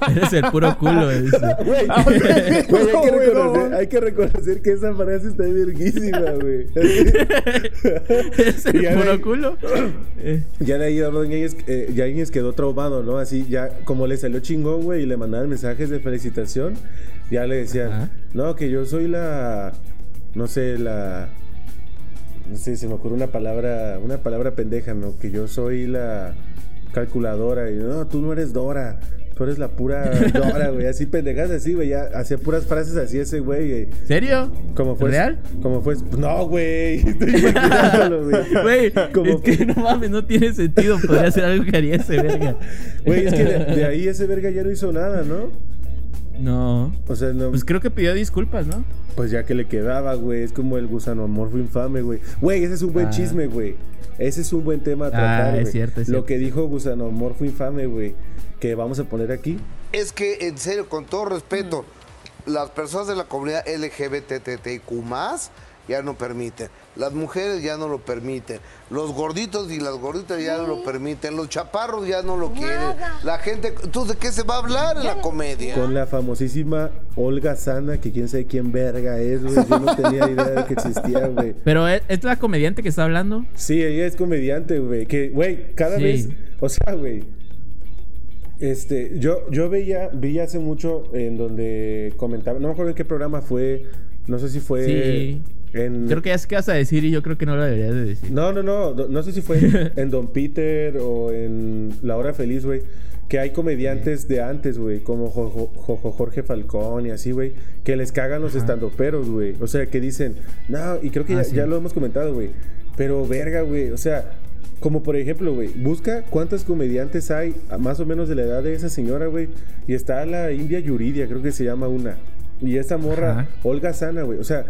Speaker 4: Eres el puro culo.
Speaker 3: Güey, hay, que reconocer, hay que reconocer que esa frase está verguísima, güey.
Speaker 4: Eres el puro culo. [clears throat] Eh,
Speaker 3: Ya de ahí Eduardo Yáñez, eh, Yáñez quedó traumado, ¿no? Así ya, como le salió chingón, güey, y le mandaban mensajes de felicitación, ya le decían,
Speaker 4: Ajá.
Speaker 3: no, que yo soy la, no sé, la, no sé, se me ocurre una palabra, una palabra pendeja, ¿no? Que yo soy la calculadora, y no, tú no eres Dora. Tú eres la pura [laughs] Dora, güey. Así pendejas así, güey. Ya hacía puras frases así ese güey.
Speaker 4: ¿Serio?
Speaker 3: Como fue.
Speaker 4: ¿Real?
Speaker 3: Como fue. No, güey. [laughs] Estoy imaginándolo, güey. [laughs]
Speaker 4: Güey, es que no mames, no tiene sentido. Podría ser algo que haría ese verga.
Speaker 3: Güey, es que de, de ahí ese verga ya no hizo nada, ¿no?
Speaker 4: No.
Speaker 3: O sea, no.
Speaker 4: Pues creo que pidió disculpas, ¿no?
Speaker 3: Pues ya que le quedaba, güey. Es como el gusano amorfo infame, güey. Güey, ese es un buen
Speaker 4: Ah.
Speaker 3: chisme, güey. Ese es un buen tema a
Speaker 4: Ah,
Speaker 3: tratar,
Speaker 4: es
Speaker 3: güey.
Speaker 4: cierto, es
Speaker 3: Lo
Speaker 4: cierto.
Speaker 3: que dijo gusano amorfo infame, güey. Que vamos a poner aquí.
Speaker 2: Es que, en serio, con todo respeto, las personas de la comunidad LGBTTIQ ya no permiten. Las mujeres ya no lo permiten. Los gorditos y las gorditas ya no lo permiten. Los chaparros ya no lo quieren. La gente... Entonces, ¿de qué se va a hablar en la comedia?
Speaker 3: Con la famosísima Olga Sana, que quién sabe quién verga es, güey. Yo no tenía idea de que existía, güey. [laughs]
Speaker 4: Pero ¿es, es la comediante que está hablando.
Speaker 3: Sí, ella es comediante, güey. Que, güey, cada
Speaker 4: Sí.
Speaker 3: vez. O sea, güey. Este, yo, yo veía, vi hace mucho en donde comentaba, no me acuerdo en qué programa fue, no sé si fue
Speaker 4: Sí.
Speaker 3: En...
Speaker 4: Creo que ya sé qué vas a decir y yo creo que no lo deberías de decir.
Speaker 3: No, no, no, no, no sé si fue en, [laughs] Don Peter o en La Hora Feliz, güey, que hay comediantes de antes, güey, como Jo- Jo- Jo- Jorge Falcón y así, güey, que les cagan los estandoperos, güey. O sea, que dicen, no, y creo que
Speaker 4: Ah,
Speaker 3: ya,
Speaker 4: sí.
Speaker 3: ya lo hemos comentado, güey, pero verga, güey, o sea, como por ejemplo, güey, busca cuántas comediantes hay, más o menos de la edad de esa señora, güey, y está la India Yuridia, creo que se llama una. Y esa morra,
Speaker 4: Ajá.
Speaker 3: Olga Sana, güey. O sea,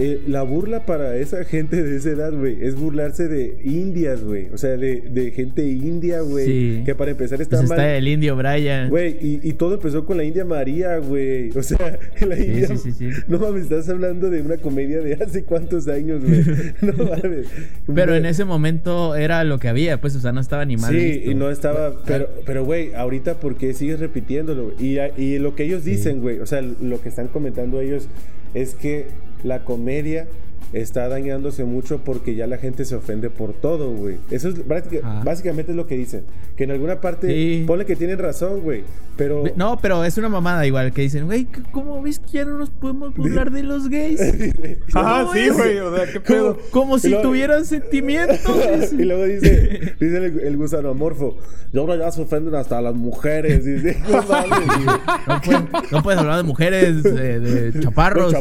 Speaker 3: eh, la burla para esa [laughs] gente de esa edad, güey, es burlarse de indias, güey. O sea, de, de gente india, güey.
Speaker 4: Sí.
Speaker 3: Que para empezar está
Speaker 4: Pues
Speaker 3: mal.
Speaker 4: está el indio Brian.
Speaker 3: Güey, y, y todo empezó con la India María, güey. O sea, [laughs] la India.
Speaker 4: sí, sí, sí. [laughs]
Speaker 3: No mames, estás hablando de una comedia de hace cuántos años, güey. No mames.
Speaker 4: Pero en ese momento era lo que había, pues, o sea, no estaba ni mal
Speaker 3: Sí,
Speaker 4: visto.
Speaker 3: y no estaba. Pero, pero, güey, ahorita, ¿por qué sigues repitiéndolo? Y, y lo que ellos dicen, güey, o sea, lo que están comentando ellos es que la comedia está dañándose mucho porque ya la gente se ofende por todo, güey. Eso es
Speaker 4: Ajá.
Speaker 3: básicamente es lo que dicen. Que en alguna parte,
Speaker 4: Sí.
Speaker 3: ponle que tienen razón, güey. Pero.
Speaker 4: No, pero es una mamada igual que dicen, güey, ¿cómo ves que ya no nos podemos burlar de los gays? [laughs]
Speaker 5: Ajá,
Speaker 4: ¿Cómo
Speaker 5: sí, güey. O sea, qué pedo.
Speaker 4: Como, si
Speaker 3: luego-
Speaker 4: tuvieran [laughs] sentimientos.
Speaker 3: y luego dice, [laughs] dice el, el gusano amorfo, y ahora ya se ofenden hasta las mujeres. Dice, no mames, güey.
Speaker 4: No, puedes- no puedes hablar de mujeres, de, de chaparros.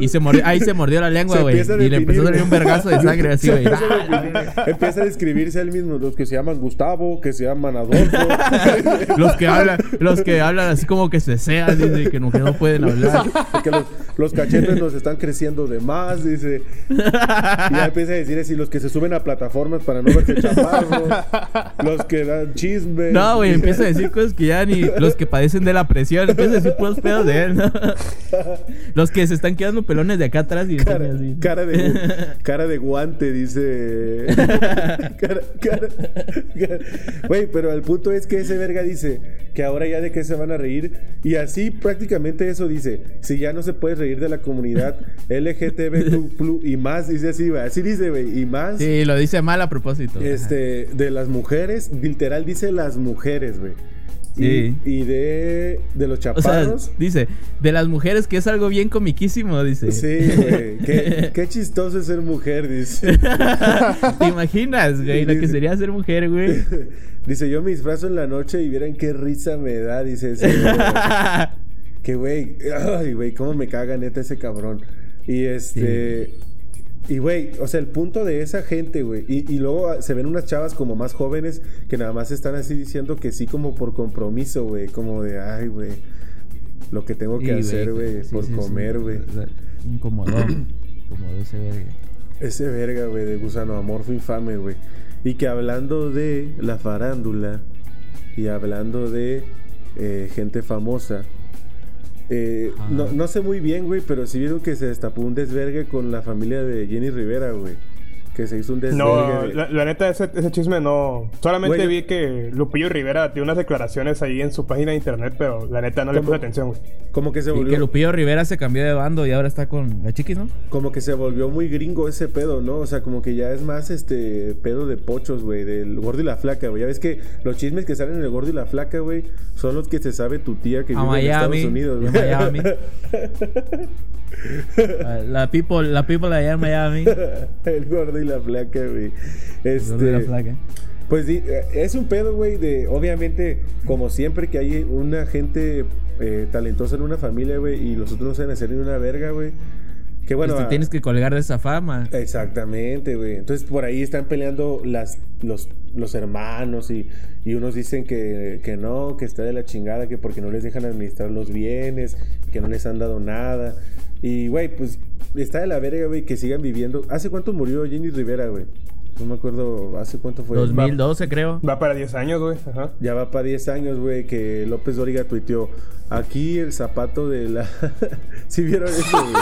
Speaker 4: Y, y se mordió, ahí se mordió la lengua, güey.
Speaker 3: Empieza a
Speaker 4: Y le empezó a salir un vergazo de sangre así, güey.
Speaker 3: Empieza a describirse él mismo. Los que se llaman Gustavo, que se llaman Adolfo. [laughs]
Speaker 4: Los que hablan, los que hablan así como que se sean, que no, que no pueden hablar. [laughs]
Speaker 3: que los, los cachetes [laughs] nos están creciendo de más, dice. Y ya empieza a decir así, los que se suben a plataformas para no verse chaparros. los que dan chismes.
Speaker 4: No, güey, empieza a decir cosas que ya ni los que padecen de la presión, empieza a decir puros pedos de él, ¿no? [laughs] Los que se están quedando pelones de acá atrás y
Speaker 3: Cara,
Speaker 4: así.
Speaker 3: cara de, [laughs] cara de guante, dice. cara, cara- cara- Güey, pero el punto es que ese verga dice que ahora ya de qué se van a reír. Y así prácticamente eso dice. Si ya no se puede reír de la comunidad [laughs] LGTB y más, dice así, güey. Así dice, güey. Y más.
Speaker 4: Sí, lo dice mal a propósito.
Speaker 3: Este, de las mujeres, literal dice las mujeres, güey. Y-
Speaker 4: Sí.
Speaker 3: Y, de, de los
Speaker 4: O sea,
Speaker 3: chaparros.
Speaker 4: dice, de las mujeres que es algo bien comiquísimo, dice.
Speaker 3: sí, [laughs] güey. Qué, qué chistoso es ser mujer, dice. [laughs]
Speaker 4: ¿Te imaginas, güey? Lo que sería ser mujer, güey. [laughs]
Speaker 3: Dice, yo me disfrazo en la noche y vieran qué risa me da, dice ese. güey. que güey, ay, güey, cómo me caga neta ese cabrón. Y este... Y güey, o sea, el punto de esa gente, güey. Y, y luego se ven unas chavas como más jóvenes que nada más están así diciendo que sí como por compromiso, güey. Como de, ay, güey, lo que tengo que
Speaker 4: Sí,
Speaker 3: hacer, güey,
Speaker 4: sí,
Speaker 3: por
Speaker 4: sí, sí.
Speaker 3: comer, güey.
Speaker 4: Sea, Incomodó. [clears throat] Incomodó ese verga.
Speaker 3: Ese verga, güey, de gusano amorfo infame, güey. Y que hablando de la farándula y hablando de eh, gente famosa, eh, no, no sé muy bien, güey, pero sí vieron que se destapó un desvergue con la familia de Jenny Rivera, güey. Que se hizo un.
Speaker 5: No,
Speaker 3: de-
Speaker 5: la, la neta, ese, ese chisme no. Solamente
Speaker 3: Güey,
Speaker 5: vi que Lupillo Rivera dio unas declaraciones ahí en su página de internet, pero la neta no le puse atención, güey.
Speaker 3: Como que se
Speaker 4: Y
Speaker 3: volvió.
Speaker 4: que Lupillo Rivera se cambió de bando y ahora está con la chiquis, ¿no?
Speaker 3: Como que se volvió muy gringo ese pedo, ¿no? O sea, como que ya es más este pedo de pochos, güey, del gordo y la flaca, güey. Ya ves que los chismes que salen en el gordo y la flaca, güey, son los que se sabe tu tía que
Speaker 4: A
Speaker 3: vive en Estados Unidos,
Speaker 4: en
Speaker 3: güey.
Speaker 4: Miami. [laughs] La people, la people allá en Miami. [laughs]
Speaker 3: el gordo y la flaca, güey. Este,
Speaker 4: Gordo de la flaca.
Speaker 3: Pues sí, eh, es un pedo, güey, de obviamente, como siempre que hay una gente eh, talentosa en una familia, güey, y los otros no saben hacer ni una verga, güey. Que bueno,
Speaker 4: Pues te
Speaker 3: ah,
Speaker 4: tienes que colgar de esa fama.
Speaker 3: Exactamente, güey. Entonces por ahí están peleando las, los, los hermanos y, y unos dicen que, que no, que está de la chingada, que porque no les dejan administrar los bienes, que no les han dado nada. Y, güey, pues está de la verga, güey, que sigan viviendo. ¿Hace cuánto murió Jenny Rivera, güey? No me acuerdo, ¿hace cuánto fue?
Speaker 4: 2012, creo.
Speaker 5: Va para 10 años, güey. Ajá.
Speaker 3: Ya va para 10 años, güey, que López Dóriga tuiteó. Aquí el zapato de la... [laughs] ¿Sí vieron eso, güey?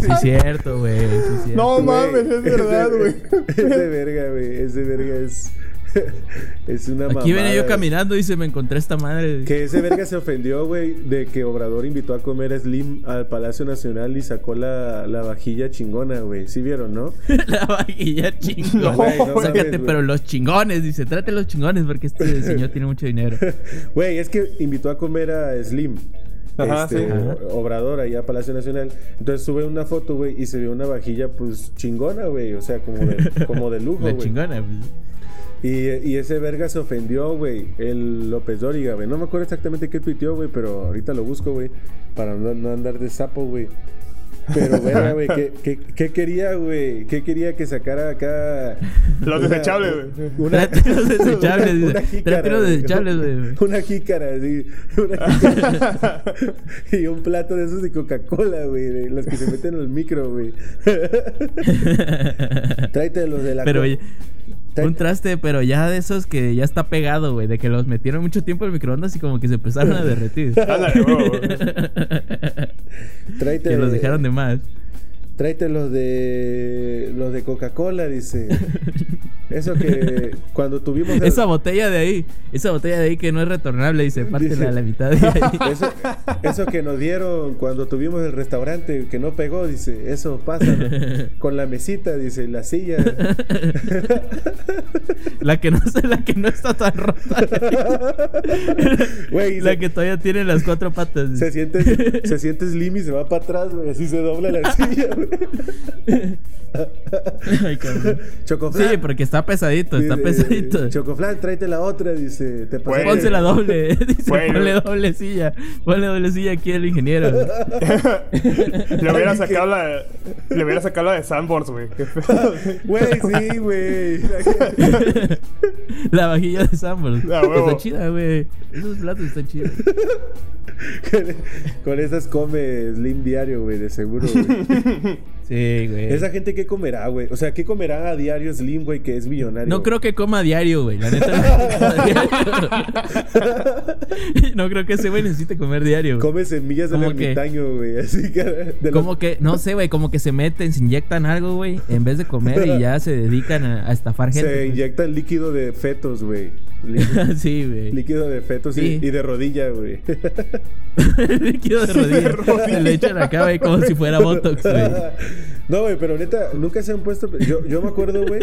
Speaker 4: Sí, cierto, güey. Sí.
Speaker 5: No mames, es verdad,
Speaker 3: de-
Speaker 5: güey.
Speaker 3: Es de verga, güey. Es de verga, es. [laughs] es una
Speaker 4: Aquí venía yo caminando y se me encontré esta madre.
Speaker 3: Que ese verga se ofendió, güey, de que Obrador invitó a comer a Slim al Palacio Nacional y sacó la, la vajilla chingona, güey. ¿Sí vieron, no? [laughs]
Speaker 4: La vajilla chingona.
Speaker 3: no
Speaker 4: Sácate,
Speaker 3: güey.
Speaker 4: pero los chingones, dice. Trate los chingones porque este señor tiene mucho dinero. [laughs]
Speaker 3: Güey, es que invitó a comer a Slim.
Speaker 5: Ajá,
Speaker 3: este,
Speaker 5: sí.
Speaker 3: Obrador allá a Palacio Nacional. Entonces sube una foto, güey, y se ve una vajilla, pues chingona, güey. O sea, como de, como de lujo, güey.
Speaker 4: chingona, pues.
Speaker 3: Y, y ese verga se ofendió, güey. El López Dóriga, güey. No me acuerdo exactamente qué tuiteó, güey, pero ahorita lo busco, güey. Para no, no andar de sapo, güey. Pero, [laughs] verga, güey, ¿qué, qué, qué quería, güey? ¿Qué quería que sacara acá?
Speaker 5: Los
Speaker 3: una-
Speaker 5: desechables, güey.
Speaker 3: Una,
Speaker 4: los [laughs] desechables, dice.
Speaker 3: una jícara,
Speaker 4: los desechables, güey.
Speaker 3: Una jícara, sí. Una jícara. [laughs] y un plato de esos de Coca-Cola, güey. De los que se meten al micro, güey. Tráete los de la...
Speaker 4: Pero
Speaker 3: co-
Speaker 4: oye, un traste, pero ya de esos que ya está pegado, güey. De que los metieron mucho tiempo en el microondas y como que se empezaron a derretir. [laughs]
Speaker 5: Ándale. [laughs]
Speaker 3: Tráete
Speaker 4: que los dejaron de más.
Speaker 3: Tráete los de los de Coca-Cola, dice. [laughs] Eso que cuando tuvimos el-
Speaker 4: Esa botella de ahí, esa botella de ahí que no es retornable, dice, pártela
Speaker 3: Dice-
Speaker 4: a la mitad de ahí. [laughs]
Speaker 3: eso, eso que nos dieron cuando tuvimos el restaurante que no pegó, dice, eso pasa ¿no? [laughs] con la mesita, dice, la silla.
Speaker 4: La que no la que no está tan rota.
Speaker 3: Güey,
Speaker 4: la
Speaker 3: se-
Speaker 4: que todavía tiene las cuatro patas.
Speaker 3: Se siente, se siente slim y se va para atrás, güey. Así se dobla la silla. [laughs]
Speaker 4: Ay, cabrón.
Speaker 3: Chocoflan.
Speaker 4: Sí, porque está pesadito, está
Speaker 3: dice,
Speaker 4: pesadito.
Speaker 3: Chocoflan, tráete la otra, dice. Te pasaste-
Speaker 4: Ponse la doble, [laughs] dice,
Speaker 5: Bueno.
Speaker 4: ponle doble silla, ponle doble silla aquí al ingeniero.
Speaker 5: Le hubiera sacado la. Le hubiera sacado la de [laughs] Sanborns, güey.
Speaker 3: Güey, sí, güey.
Speaker 4: La vajilla de Sambor.
Speaker 5: Ah.
Speaker 4: Está chida, güey. Esos platos están chidos.
Speaker 3: Con esas come Slim diario, güey, de seguro, güey.
Speaker 4: Sí, güey.
Speaker 3: Esa gente, ¿qué comerá, güey? O sea, ¿qué comerá a diario Slim, güey, que es millonario?
Speaker 4: No creo que coma a diario, güey. La neta [laughs] no creo que ese güey necesite comer diario. güey.
Speaker 3: Come semillas del
Speaker 4: ¿Cómo que?
Speaker 3: ermitaño, güey. Así que. los-
Speaker 4: Como que, no sé, güey, como que se meten, se inyectan algo, güey, en vez de comer y ya se dedican a, a estafar gente.
Speaker 3: Se
Speaker 4: güey.
Speaker 3: inyectan líquido de fetos, güey. [laughs]
Speaker 4: Sí, güey.
Speaker 3: Líquido de fetos y-
Speaker 4: Sí.
Speaker 3: y, de rodilla, güey. [laughs]
Speaker 4: Líquido de rodilla. Le echan acá, güey, como si fuera Botox, güey. [laughs]
Speaker 3: No, güey, pero neta, nunca se han puesto. Yo, yo me acuerdo, güey.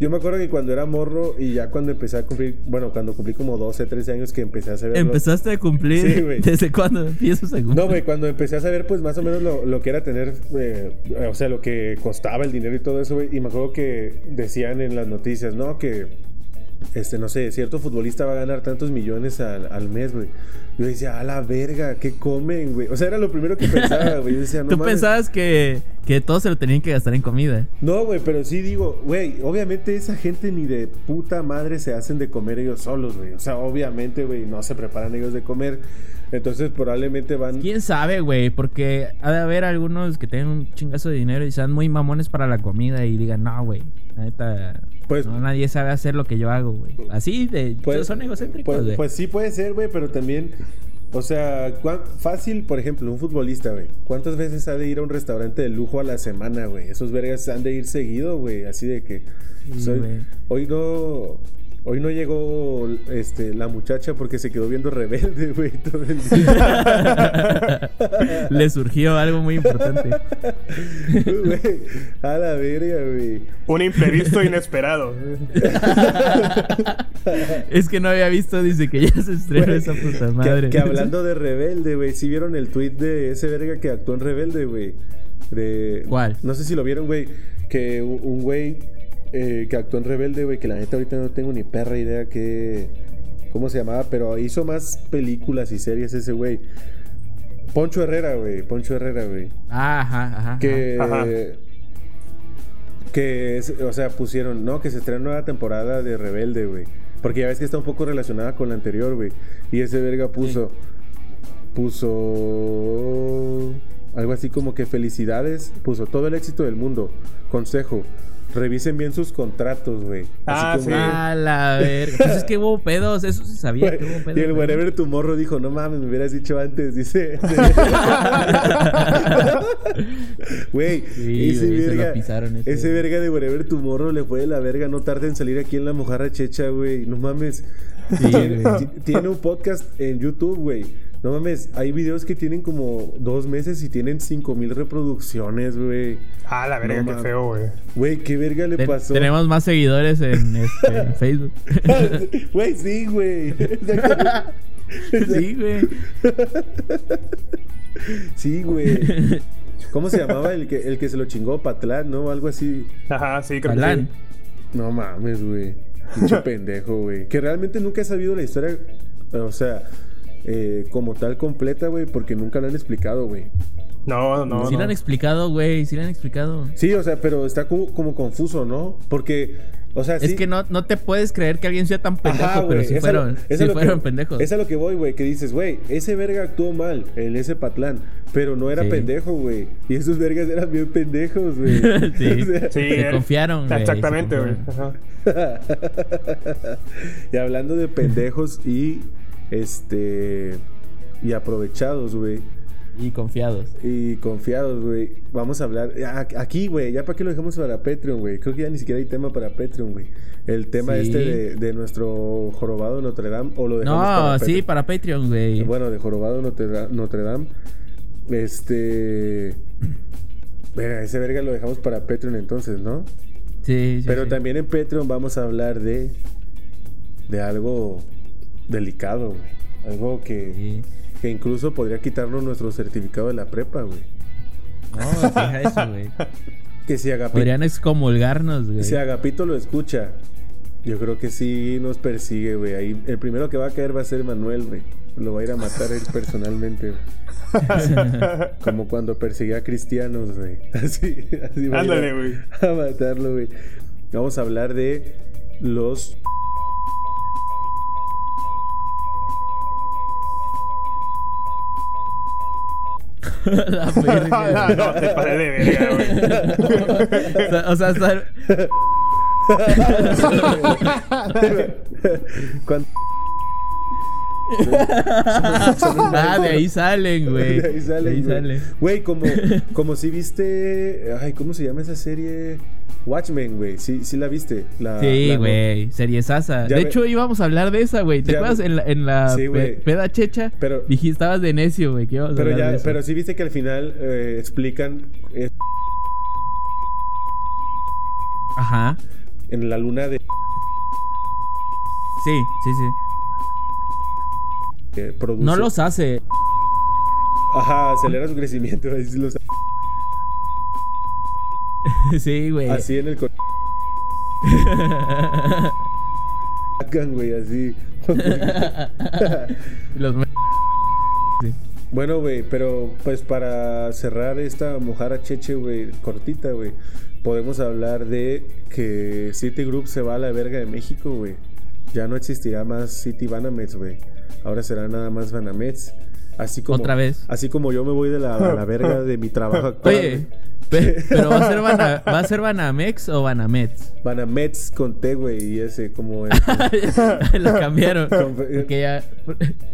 Speaker 3: Yo me acuerdo que cuando era morro y ya cuando empecé a cumplir. Bueno, cuando cumplí como 12, 13 años que empecé a saber. lo-
Speaker 4: Empezaste a cumplir.
Speaker 3: Sí, güey.
Speaker 4: ¿Desde cuándo empiezas según?
Speaker 3: No, güey, cuando empecé a saber, pues más o menos lo, lo que era tener. eh, o sea, lo que costaba el dinero y todo eso, güey. Y me acuerdo que decían en las noticias, ¿no? Que. Este, no sé, cierto futbolista va a ganar tantos millones al, al mes, güey. Yo decía, a la verga, ¿qué comen, güey? O sea, era lo primero que pensaba, güey. Yo decía, no
Speaker 4: Tú
Speaker 3: mames.
Speaker 4: pensabas que, que todos se lo tenían que gastar en comida.
Speaker 3: No, güey, pero sí digo, güey, obviamente esa gente ni de puta madre se hacen de comer ellos solos, güey. O sea, obviamente, güey, no se preparan ellos de comer. Entonces probablemente van...
Speaker 4: ¿Quién sabe, güey? Porque ha de haber algunos que tengan un chingazo de dinero y sean muy mamones para la comida y digan, no, güey, neta,
Speaker 3: Pues-
Speaker 4: no, nadie sabe hacer lo que yo hago, güey. Así de...
Speaker 3: Pues-
Speaker 4: son egocéntricos,
Speaker 3: Pues,
Speaker 4: güey.
Speaker 3: pues sí puede ser, güey, pero también... O sea, cuán- fácil, por ejemplo, un futbolista, güey. ¿Cuántas veces ha de ir a un restaurante de lujo a la semana, güey? Esos vergas han de ir seguido, güey. Así de que...
Speaker 4: Sí,
Speaker 3: soy- hoy no... Hoy no llegó este, la muchacha porque se quedó viendo rebelde, güey, todo el día. [laughs]
Speaker 4: Le surgió algo muy importante.
Speaker 3: Güey, a la verga, güey.
Speaker 5: Un imprevisto inesperado. [laughs]
Speaker 4: es que no había visto, dice que ya se estrenó
Speaker 3: Güey,
Speaker 4: esa puta
Speaker 3: que-
Speaker 4: madre.
Speaker 3: Que, hablando de rebelde, güey. ¿Sí vieron el tweet de ese verga que actuó en rebelde, güey? De...
Speaker 4: ¿Cuál?
Speaker 3: No sé si lo vieron, güey. Que un güey eh, que actuó en rebelde, güey. Que la neta ahorita no tengo ni perra idea que... ¿Cómo se llamaba? Pero hizo más películas y series ese güey. Poncho Herrera, güey. Poncho Herrera, güey.
Speaker 4: Ajá, ajá.
Speaker 3: Que.
Speaker 5: Ajá.
Speaker 3: Que, es- o sea, pusieron, ¿no? Que se estrena nueva temporada de Rebelde, güey. Porque ya ves que está un poco relacionada con la anterior, güey. Y ese verga puso. Puso. Algo así como que felicidades. Puso todo el éxito del mundo. Consejo. Revisen bien sus contratos, güey.
Speaker 5: Ah,
Speaker 3: Así como-
Speaker 5: sí.
Speaker 4: A la verga. Pues es que hubo pedos, eso se sabía que hubo [laughs] pedos.
Speaker 3: y el. Wherever Tomorrow dijo, no mames, me hubieras dicho antes, dice. [laughs] Güey,
Speaker 4: Sí,
Speaker 3: ese
Speaker 4: lo pisaron ese,
Speaker 3: verga de Wherever Tomorrow le fue de la verga, no tarda en salir aquí en La Mojarra Checha, güey, no mames.
Speaker 4: Sí,
Speaker 3: tiene, tiene un podcast en YouTube, güey. No mames, hay videos que tienen como dos meses y tienen cinco mil reproducciones, güey.
Speaker 5: Ah, la verga,
Speaker 3: No
Speaker 5: qué feo, güey.
Speaker 3: Güey, ¿qué verga le pasó?
Speaker 4: Tenemos más seguidores en, [laughs] este, en Facebook. [laughs]
Speaker 3: Güey, sí, güey. [laughs]
Speaker 4: sí, güey.
Speaker 3: Sí, güey. ¿Cómo se llamaba el que, el que se lo chingó? Patlán, ¿no? Algo así.
Speaker 5: Ajá, sí, creo que sí.
Speaker 3: No mames, güey. Pinche pendejo, güey. Que realmente nunca he sabido la historia, o sea, eh, como tal completa, güey, porque nunca la han explicado, güey.
Speaker 5: No, no,
Speaker 4: sí
Speaker 5: no.
Speaker 4: lo han explicado, güey. Sí lo han explicado.
Speaker 3: Sí, o sea, pero está como, como confuso, ¿no? Porque, o sea, sí.
Speaker 4: Es que no, no te puedes creer que alguien sea tan pendejo,
Speaker 3: Ajá,
Speaker 4: pero
Speaker 3: güey,
Speaker 4: sí
Speaker 3: lo-
Speaker 4: fueron,
Speaker 3: es
Speaker 4: sí
Speaker 3: lo
Speaker 4: fueron
Speaker 3: que-
Speaker 4: pendejos.
Speaker 3: Es a lo que voy, güey, que dices, güey, ese verga actuó mal, el ese Patlán, pero no era
Speaker 4: Sí.
Speaker 3: pendejo, güey. Y esos vergas eran bien pendejos, güey.
Speaker 4: Sí. [laughs]
Speaker 3: O sea,
Speaker 5: Sí, [laughs]
Speaker 4: Se
Speaker 5: eh,
Speaker 4: confiaron, güey,
Speaker 5: Exactamente, güey. [laughs]
Speaker 3: y hablando de pendejos y este y aprovechados, güey,
Speaker 4: Y confiados.
Speaker 3: y confiados, güey. Vamos a hablar ah, aquí, güey, ya para qué lo dejamos para Patreon, güey. Creo que ya ni siquiera hay tema para Patreon, güey. El tema
Speaker 4: Sí.
Speaker 3: este de, de nuestro jorobado Notre Dame o lo dejamos
Speaker 4: No,
Speaker 3: para
Speaker 4: sí,
Speaker 3: Patreon?
Speaker 4: para Patreon, güey.
Speaker 3: Bueno, de jorobado Notre, Da- Notre Dame. Este Verga, ese verga lo dejamos para Patreon entonces, ¿no?
Speaker 4: Sí, sí,
Speaker 3: Pero
Speaker 4: sí.
Speaker 3: también en Patreon vamos a hablar de de algo delicado, güey. Algo que,
Speaker 4: Sí.
Speaker 3: que incluso podría quitarnos nuestro certificado de la prepa, güey.
Speaker 4: No, deja eso, güey. [laughs]
Speaker 3: Que si Agapito,
Speaker 4: Podrían excomulgarnos, güey.
Speaker 3: si Agapito lo escucha, yo creo que sí nos persigue, güey. Ahí el primero que va a caer va a ser Manuel, güey. Lo va a ir a matar él personalmente, güey. [laughs] Como cuando perseguía a cristianos, güey. [laughs] Así, así va
Speaker 5: Ándale, güey.
Speaker 3: A matarlo, güey. Vamos a hablar de los [laughs]
Speaker 4: La verga.
Speaker 5: no, te paré de verga, güey.
Speaker 4: o sea, hasta-
Speaker 3: Cuando-
Speaker 4: Ah, de ahí salen, güey.
Speaker 3: De ahí salen,
Speaker 4: De ahí
Speaker 3: güey.
Speaker 4: salen.
Speaker 3: Güey, como, como si viste. Ay, ¿cómo se llama esa serie? Watchmen, güey. Sí, sí la viste. La,
Speaker 4: Sí,
Speaker 3: la-
Speaker 4: güey. Serie sasa.
Speaker 3: Ya
Speaker 4: De hecho, íbamos a hablar de esa, güey. ¿Te
Speaker 3: Ya
Speaker 4: acuerdas en la, en la
Speaker 3: Sí,
Speaker 4: pe- peda checha?
Speaker 3: Pero-
Speaker 4: Dijiste, estabas de necio, güey.
Speaker 3: Pero ya, pero sí viste que al final eh, explican eh,
Speaker 4: Ajá.
Speaker 3: en la luna de
Speaker 4: Sí, sí, sí. No los hace.
Speaker 3: Ajá, acelera su crecimiento. [laughs] Ahí sí los [laughs]
Speaker 4: sí, güey.
Speaker 3: Así en el güey, así. [laughs]
Speaker 4: Los Sí.
Speaker 3: Bueno, güey, pero pues para cerrar esta mojara cheche, güey, cortita, güey, podemos hablar de que City Group se va a la verga de México, güey. Ya no existirá más City Banamex, güey. Ahora será nada más Banamex. Así como,
Speaker 4: Otra vez.
Speaker 3: Así como yo me voy de la, verga de mi trabajo [laughs] actual.
Speaker 4: Oye. Pe- pero ¿va a ser, Bana- [laughs] ¿va a ser Banamex o Banamex?
Speaker 3: Banamex con T, güey, y ese como... [laughs]
Speaker 4: Lo cambiaron.
Speaker 3: Con-
Speaker 4: Porque ya.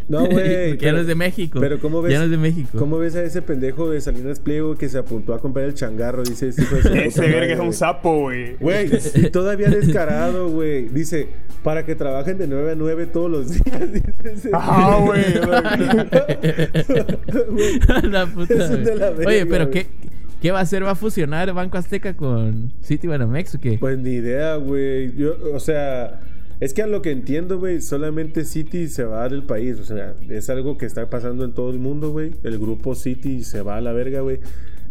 Speaker 3: No, [laughs] güey,
Speaker 4: Porque ya no es de México.
Speaker 3: Pero ¿cómo ves?
Speaker 4: Ya no es de México.
Speaker 3: ¿Cómo ves a ese pendejo de Salinas Pliego que se apuntó a comprar el changarro? Dice ese
Speaker 5: Ese verga es un sapo, güey.
Speaker 3: Güey, y todavía descarado, güey. Dice, para que trabajen de 9 a 9 todos los días. Dice,
Speaker 5: Ajá, güey.
Speaker 3: Güey,
Speaker 4: la puta.
Speaker 3: Es un de la verga,
Speaker 4: Oye, pero. ¿qué, ¿qué va a hacer? ¿Va a fusionar Banco Azteca con City Banamex o qué?
Speaker 3: Pues ni idea, güey. Yo, o sea, es que a lo que entiendo, güey, solamente City se va del país. O sea, es algo que está pasando en todo el mundo, güey. El grupo City se va a la verga, güey.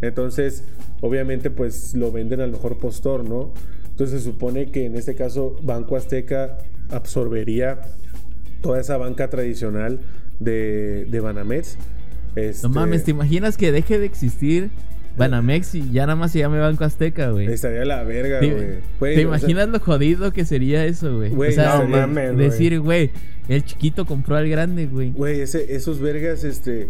Speaker 3: Entonces, obviamente, pues lo venden al mejor postor, ¿no? Entonces se supone que en este caso Banco Azteca absorbería toda esa banca tradicional de, de Banamex. Este,
Speaker 4: No mames, ¿te imaginas que deje de existir Banamex y ya nada más se llame Banco Azteca, güey?
Speaker 3: Estaría la verga,
Speaker 4: ¿Te,
Speaker 3: güey.
Speaker 4: Te
Speaker 3: sea,
Speaker 4: imaginas lo jodido que sería eso, güey?
Speaker 3: Güey,
Speaker 4: o sea,
Speaker 3: no
Speaker 5: mames, güey.
Speaker 4: decir, güey, el chiquito compró al grande, güey.
Speaker 3: Güey, ese, esos vergas, este.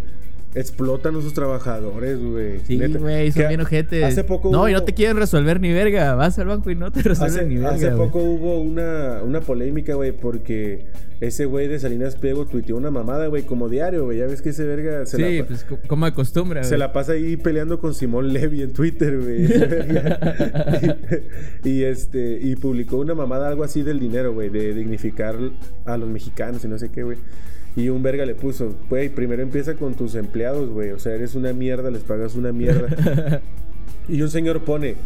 Speaker 3: Explotan a sus trabajadores, güey.
Speaker 4: Sí, güey, son bien ojetes.
Speaker 3: Hace poco
Speaker 4: No, y no te quieren resolver ni verga. Vas al banco y no te resuelven
Speaker 3: Hace,
Speaker 4: ni verga.
Speaker 3: hace poco hubo una, una polémica, güey, porque ese güey de Salinas Pliego tuiteó una mamada, güey, como diario, güey. Ya ves que ese verga se,
Speaker 4: Sí,
Speaker 3: la,
Speaker 4: pues co- como acostumbra,
Speaker 3: se la pasa ahí peleando con Simón Levy en Twitter, güey. [laughs] [laughs] y, este, y publicó una mamada, algo así del dinero, güey, de dignificar a los mexicanos y no sé qué, güey. Y un verga le puso, güey, primero empieza con tus empleados, güey. O sea, eres una mierda, les pagas una mierda. [laughs] Y un señor pone,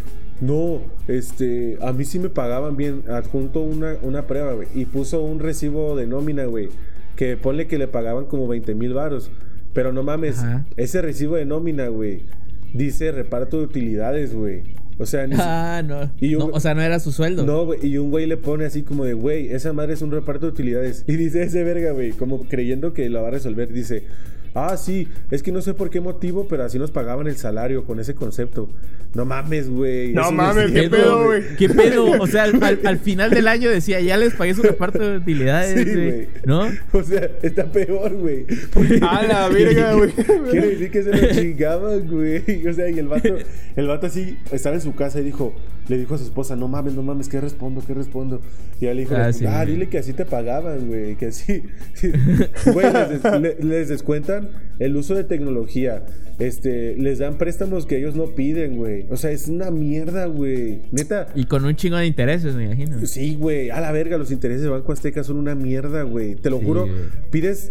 Speaker 3: no, este, a mí sí me pagaban bien, adjunto una, una prueba, güey. Y puso un recibo de nómina, güey, que ponle que le pagaban como 20 mil varos. Pero no mames,
Speaker 4: Ajá.
Speaker 3: ese recibo de nómina, güey, dice reparto de utilidades, güey. O sea, ni
Speaker 4: Ah, no.
Speaker 3: Y un-
Speaker 4: No, O sea, no era su sueldo.
Speaker 3: no, güey, y un güey le pone así como de, güey, esa madre es un reparto de utilidades. Y dice ese verga, güey, como creyendo que la va a resolver, dice, ah, sí, es que no sé por qué motivo, pero así nos pagaban el salario con ese concepto. No mames, güey.
Speaker 5: No mames,
Speaker 3: es
Speaker 5: ¿qué pedo, güey?
Speaker 4: ¿Qué pedo? O sea, al, al- al final del año decía, ya les pagué su reparto de utilidades, güey. ¿No? [laughs]
Speaker 3: O sea, está peor, güey. [laughs]
Speaker 5: A la verga, güey. [laughs]
Speaker 3: Quiere decir que se lo chingaban, güey. O sea, y el vato, el vato así estaba en su casa y dijo, le dijo a su esposa, no mames, no mames, ¿qué respondo? ¿Qué respondo? Y ella le dijo,
Speaker 4: Ah,
Speaker 3: ah,
Speaker 4: sí,
Speaker 3: dile que así te pagaban, güey, que así. [laughs] Güey, les, des- le- les descuentan el uso de tecnología. Este, les dan préstamos que ellos no piden, güey. O sea, es una mierda, güey. Neta.
Speaker 4: Y con un chingo de intereses, me imagino.
Speaker 3: Sí, güey. A la verga, los intereses de Banco Azteca son una mierda, güey. Te lo
Speaker 4: Sí,
Speaker 3: juro. Pides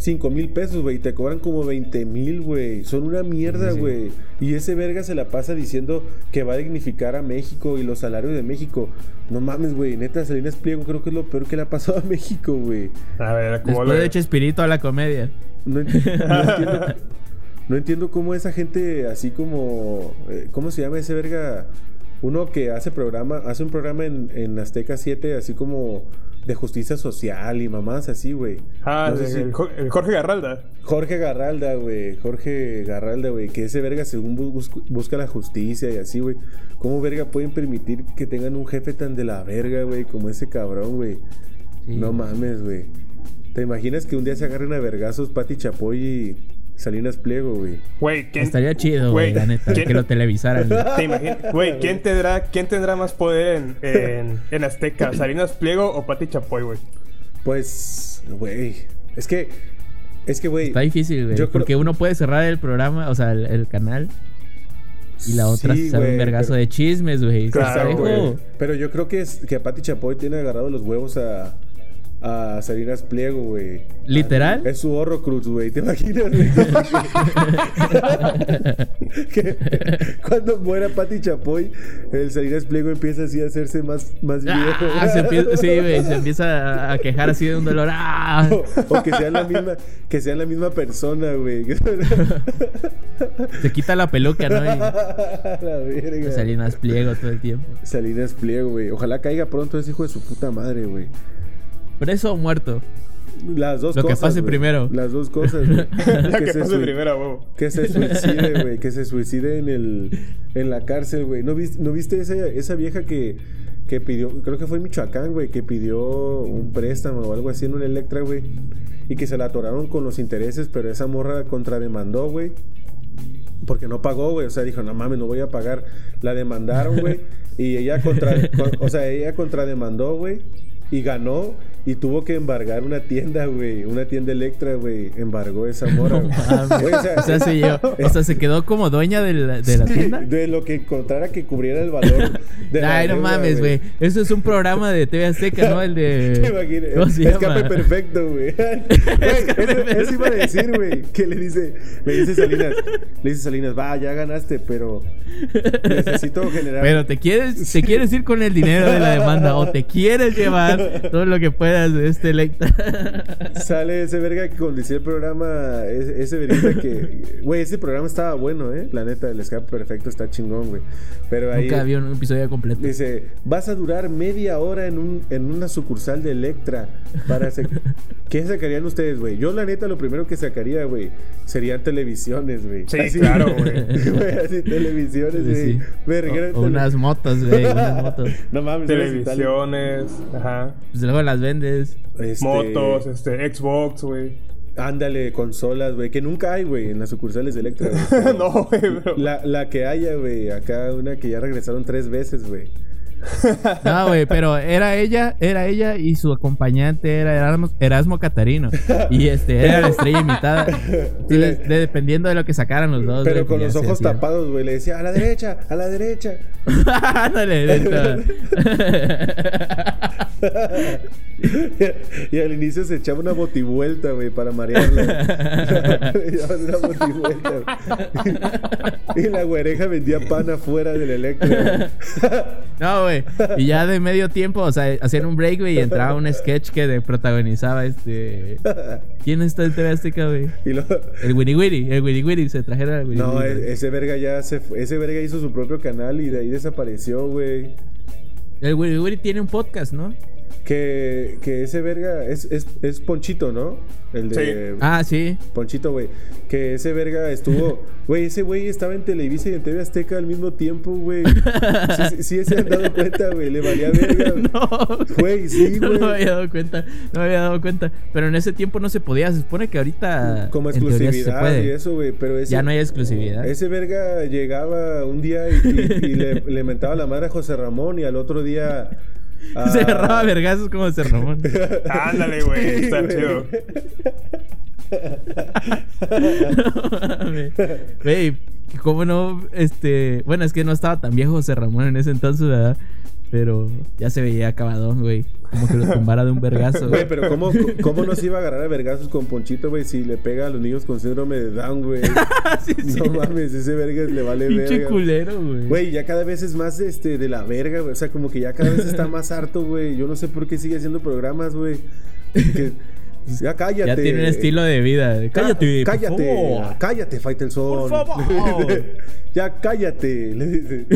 Speaker 3: 5 mil pesos, güey. y Te cobran como 20 mil, güey. Son una mierda,
Speaker 4: Sí, sí.
Speaker 3: güey. Y ese verga se la pasa diciendo que va a dignificar a México y los salarios de México. No mames, güey. Neta, Salinas Pliego creo que es lo peor que le ha pasado a México, güey.
Speaker 5: A ver, ¿cómo
Speaker 4: Después
Speaker 5: le...
Speaker 4: de hecho espíritu a la comedia.
Speaker 3: No, enti- no [laughs] entiendo. No entiendo cómo esa gente así como... eh, ¿Cómo se llama ese verga? Uno que hace programa, hace un programa en, en Azteca 7 así como de justicia social y mamás así, güey.
Speaker 5: Ah,
Speaker 3: No sé
Speaker 5: el,
Speaker 3: si-
Speaker 5: el Jo- el Jorge Garralda.
Speaker 3: Jorge Garralda, güey. Jorge Garralda, güey. Que ese verga según bu- bus- busca la justicia y así, güey. ¿Cómo verga pueden permitir que tengan un jefe tan de la verga, güey? Como ese cabrón, güey.
Speaker 4: Sí,
Speaker 3: no mames, güey. ¿Te imaginas que un día se agarren a vergazos Pati Chapoy y Salinas Pliego, güey?
Speaker 5: Güey, ¿quién...
Speaker 4: Estaría chido, güey, la neta,
Speaker 5: ¿quién-
Speaker 4: que lo televisaran. güey.
Speaker 5: ¿Te imaginas? Güey, ¿quién tendrá, ¿quién tendrá más poder en, en, en Azteca? ¿Salinas Pliego o Pati Chapoy, güey?
Speaker 3: Pues, güey. Es que, es que, güey.
Speaker 4: Está difícil, güey.
Speaker 3: Creo-
Speaker 4: Porque uno puede cerrar el programa, o sea, el, el canal. Y la otra
Speaker 3: Sí,
Speaker 4: se sabe un vergazo
Speaker 3: pero-
Speaker 4: de chismes, güey.
Speaker 5: Claro.
Speaker 3: Pero yo creo que, es, que Pati Chapoy tiene agarrado los huevos a, a Salinas Pliego, güey.
Speaker 4: ¿Literal?
Speaker 3: Es su horror cruz, güey. ¿Te imaginas, que [laughs] cuando muera Pati Chapoy, el Salinas Pliego empieza así a hacerse más, más viejo.
Speaker 4: Ah, se empieza, sí, güey, se empieza a quejar así de un dolor. ¡Ah!
Speaker 3: o, o que sean la misma, que sean la misma persona, güey.
Speaker 4: Se quita la peluca, ¿no? Y [laughs]
Speaker 3: la verga.
Speaker 4: Salinas pliego todo el tiempo.
Speaker 3: Salinas Pliego, güey. Ojalá caiga pronto ese hijo de su puta madre, güey.
Speaker 4: Preso o muerto.
Speaker 3: Las dos
Speaker 4: Lo que
Speaker 3: cosas.
Speaker 4: pase
Speaker 3: güey.
Speaker 4: primero.
Speaker 3: Las dos cosas, güey. [laughs]
Speaker 5: La que
Speaker 3: se
Speaker 5: pase primero, huevo.
Speaker 3: Que se suicide, [laughs] güey. Que se suicide en el en la cárcel, güey. ¿No viste, ¿no viste esa, esa vieja que, que pidió, creo que fue en Michoacán, güey, que pidió un préstamo o algo así en un Electra, güey? Y que se la atoraron con los intereses, pero esa morra contrademandó, güey. Porque no pagó, güey. O sea, dijo, no mames, no voy a pagar. La demandaron, güey. y ella contra, [laughs] con- o sea, ella contrademandó, güey. Y ganó. Y tuvo que embargar una tienda, güey. Una tienda Electra, güey. Embargó esa.
Speaker 4: Mames.
Speaker 3: Güey, o sea,
Speaker 4: O sea, se, llevó- [laughs] o sea, se quedó como dueña de la, de la
Speaker 3: Sí,
Speaker 4: tienda.
Speaker 3: De lo que encontrara que cubriera el valor. De
Speaker 4: Ay, no
Speaker 3: deuda,
Speaker 4: mames, güey. Eso es un programa de TV Azteca, ¿no? El [laughs]
Speaker 3: ¿Te
Speaker 4: de.
Speaker 3: imaginas?
Speaker 4: ¿Cómo se
Speaker 3: Escape
Speaker 4: llama?
Speaker 3: perfecto, güey. [laughs] Güey, eso, eso iba a decir, güey. Que le dice, le dice Salinas, le dice Salinas, va, ya ganaste, pero necesito generar.
Speaker 4: Pero te quieres, te quieres ir con el dinero de la demanda o te quieres llevar todo lo que puedas de este electa. [laughs]
Speaker 3: Sale ese verga que conducía el programa, ese, ese verga que, güey, ese programa estaba bueno, eh. La neta, el escape perfecto está chingón, güey. Pero ahí
Speaker 4: Nunca había un episodio completo.
Speaker 3: Dice, vas a durar media hora en, un, en una sucursal de Electra. Para ¿Qué sacarían ustedes, güey? Yo, la neta, lo primero que sacaría, güey, serían televisiones, güey.
Speaker 5: Sí, claro, [laughs] güey.
Speaker 3: Así, televisiones, güey.
Speaker 4: sí. Unas motos, güey, unas [laughs] motos.
Speaker 3: No mames,
Speaker 5: Televisiones, ajá.
Speaker 4: Pues luego las
Speaker 3: Este,
Speaker 5: Motos, este, Xbox, güey.
Speaker 3: Ándale, consolas, güey, que nunca hay, güey, en las sucursales de Electra. [laughs]
Speaker 5: no, güey.
Speaker 3: La, la que haya, güey, acá una que ya regresaron tres veces, güey. [laughs]
Speaker 4: No, güey, pero era ella, era ella y su acompañante era Erasmo, Erasmo Catarino. Y este, era la estrella invitada. [laughs] Entonces, de- dependiendo de lo que sacaran los dos.
Speaker 3: Pero con
Speaker 4: pues
Speaker 3: los ojos
Speaker 4: hacía.
Speaker 3: tapados, güey, le decía, a la derecha, a la derecha. [laughs]
Speaker 4: Ándale, neta.
Speaker 3: y al inicio se echaba una botivuelta, güey, para marearla. una botivuelta, y la güereja vendía pan afuera del Electra. güey.
Speaker 4: No, güey. Y ya de medio tiempo, o sea, hacían un break, güey, y entraba un sketch que de- protagonizaba este. ¿Quién está en TV Azteca, güey?
Speaker 3: lo-
Speaker 4: El Winnie Winnie, el Winnie Winnie, se trajeron al Winnie
Speaker 3: No,
Speaker 4: Winnie.
Speaker 3: e- ese verga ya se fue- ese verga hizo su propio canal y de ahí desapareció, güey.
Speaker 4: El Winnie Winnie tiene un podcast, ¿no?
Speaker 3: Que, que ese verga es, es, es Ponchito, ¿no? El de
Speaker 4: Ah, sí.
Speaker 3: Ponchito, güey. Que ese verga estuvo. [laughs] Güey, ese güey estaba en Televisa y en TV Azteca al mismo tiempo, güey. Sí, sí, sí se han dado [laughs] cuenta, güey. Le valía verga. [laughs]
Speaker 4: No.
Speaker 3: Güey, sí,
Speaker 4: No
Speaker 3: güey.
Speaker 4: me había dado cuenta, no me había dado cuenta. Pero en ese tiempo no se podía. Se supone que ahorita.
Speaker 3: Como exclusividad
Speaker 4: puede.
Speaker 3: y eso, güey. Pero ese,
Speaker 4: Ya no hay exclusividad.
Speaker 3: Ese verga llegaba un día y, y- y le, le mentaba la madre a José Ramón y al otro día. A- [laughs]
Speaker 4: Se agarraba vergazos como se Ramón. [laughs]
Speaker 5: Ándale, güey. Está chido. [laughs]
Speaker 4: Güey, ¿cómo no? Este. Bueno, es que no estaba tan viejo José Ramón en ese entonces, ¿verdad? Pero ya se veía acabadón, güey. Como que lo tumbara de un vergazo.
Speaker 3: Güey, pero ¿cómo, ¿cómo no se iba a agarrar a vergazos con Ponchito, güey? Si le pega a los niños con síndrome de Down, güey. [laughs]
Speaker 4: Sí, sí.
Speaker 3: No mames, ese verga le vale
Speaker 4: Pinche
Speaker 3: verga.
Speaker 4: culero, güey.
Speaker 3: Güey, ya cada vez es más este de la verga, güey. O sea, como que ya cada vez está más harto, güey. Yo no sé por qué sigue haciendo programas, güey. Que- Ya cállate.
Speaker 4: ya tiene un estilo de vida.
Speaker 3: Cá-
Speaker 4: Cállate, por
Speaker 3: cállate,
Speaker 4: favor.
Speaker 3: cállate, Faitelson.
Speaker 4: Por favor.
Speaker 3: ya cállate, le dice.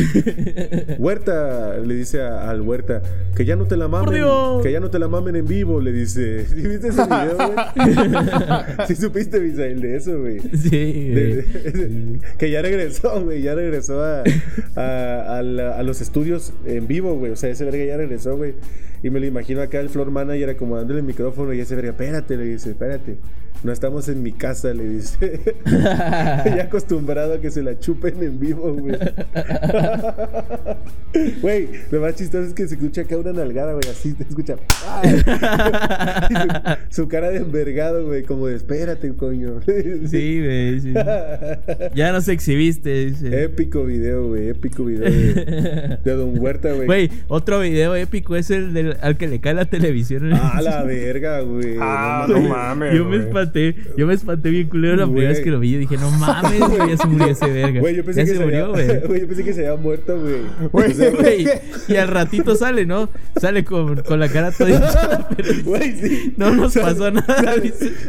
Speaker 3: Huerta, le dice a- al Huerta, que ya no te la mamen, que ya no te la mamen en vivo, le dice. ¿Sí viste ese video, güey? [laughs] ¿Sí supiste, Misael, de eso, güey?
Speaker 4: Sí,
Speaker 3: De-
Speaker 4: güey.
Speaker 3: de- que ya regresó, güey, ya regresó a, a, a la- a los estudios en vivo, güey. O sea, ese verga ya regresó, güey. Y me lo imagino acá el floor manager acomodándole el micrófono y ese verga, espérate, le dice, espérate. No estamos en mi casa, le dice. [laughs] ya acostumbrado a que se la chupen en vivo, güey. [laughs] Güey, lo más chistoso es que se escucha acá una nalgada, güey, así te escucha. su, [laughs] su cara de envergado, güey, como de espérate, coño.
Speaker 4: Sí, güey. sí. Ya nos exhibiste, dice.
Speaker 3: Épico video, güey. Épico video de, de Don Huerta, güey.
Speaker 4: Güey, otro video épico es el del, al que le cae la televisión.
Speaker 3: Ah, la verga, güey.
Speaker 5: Ah,
Speaker 3: No
Speaker 5: no
Speaker 3: mames.
Speaker 4: Yo me
Speaker 5: güey.
Speaker 4: Espanté, yo me espanté bien culero la primera vez que lo vi. Yo dije, no mames, güey, ya se murió ese verga.
Speaker 3: Güey, yo pensé
Speaker 4: ya
Speaker 3: que
Speaker 4: se
Speaker 3: se
Speaker 4: murió,
Speaker 3: había,
Speaker 4: güey. [laughs]
Speaker 3: güey. Yo pensé que se había muerto, güey.
Speaker 5: Güey,
Speaker 3: O sea,
Speaker 4: Güey, [laughs] y al ratito sale, ¿no? Sale con, con la cara toda hinchada, [laughs] pero
Speaker 3: Güey, sí.
Speaker 4: no nos
Speaker 3: Sale-
Speaker 4: pasó nada.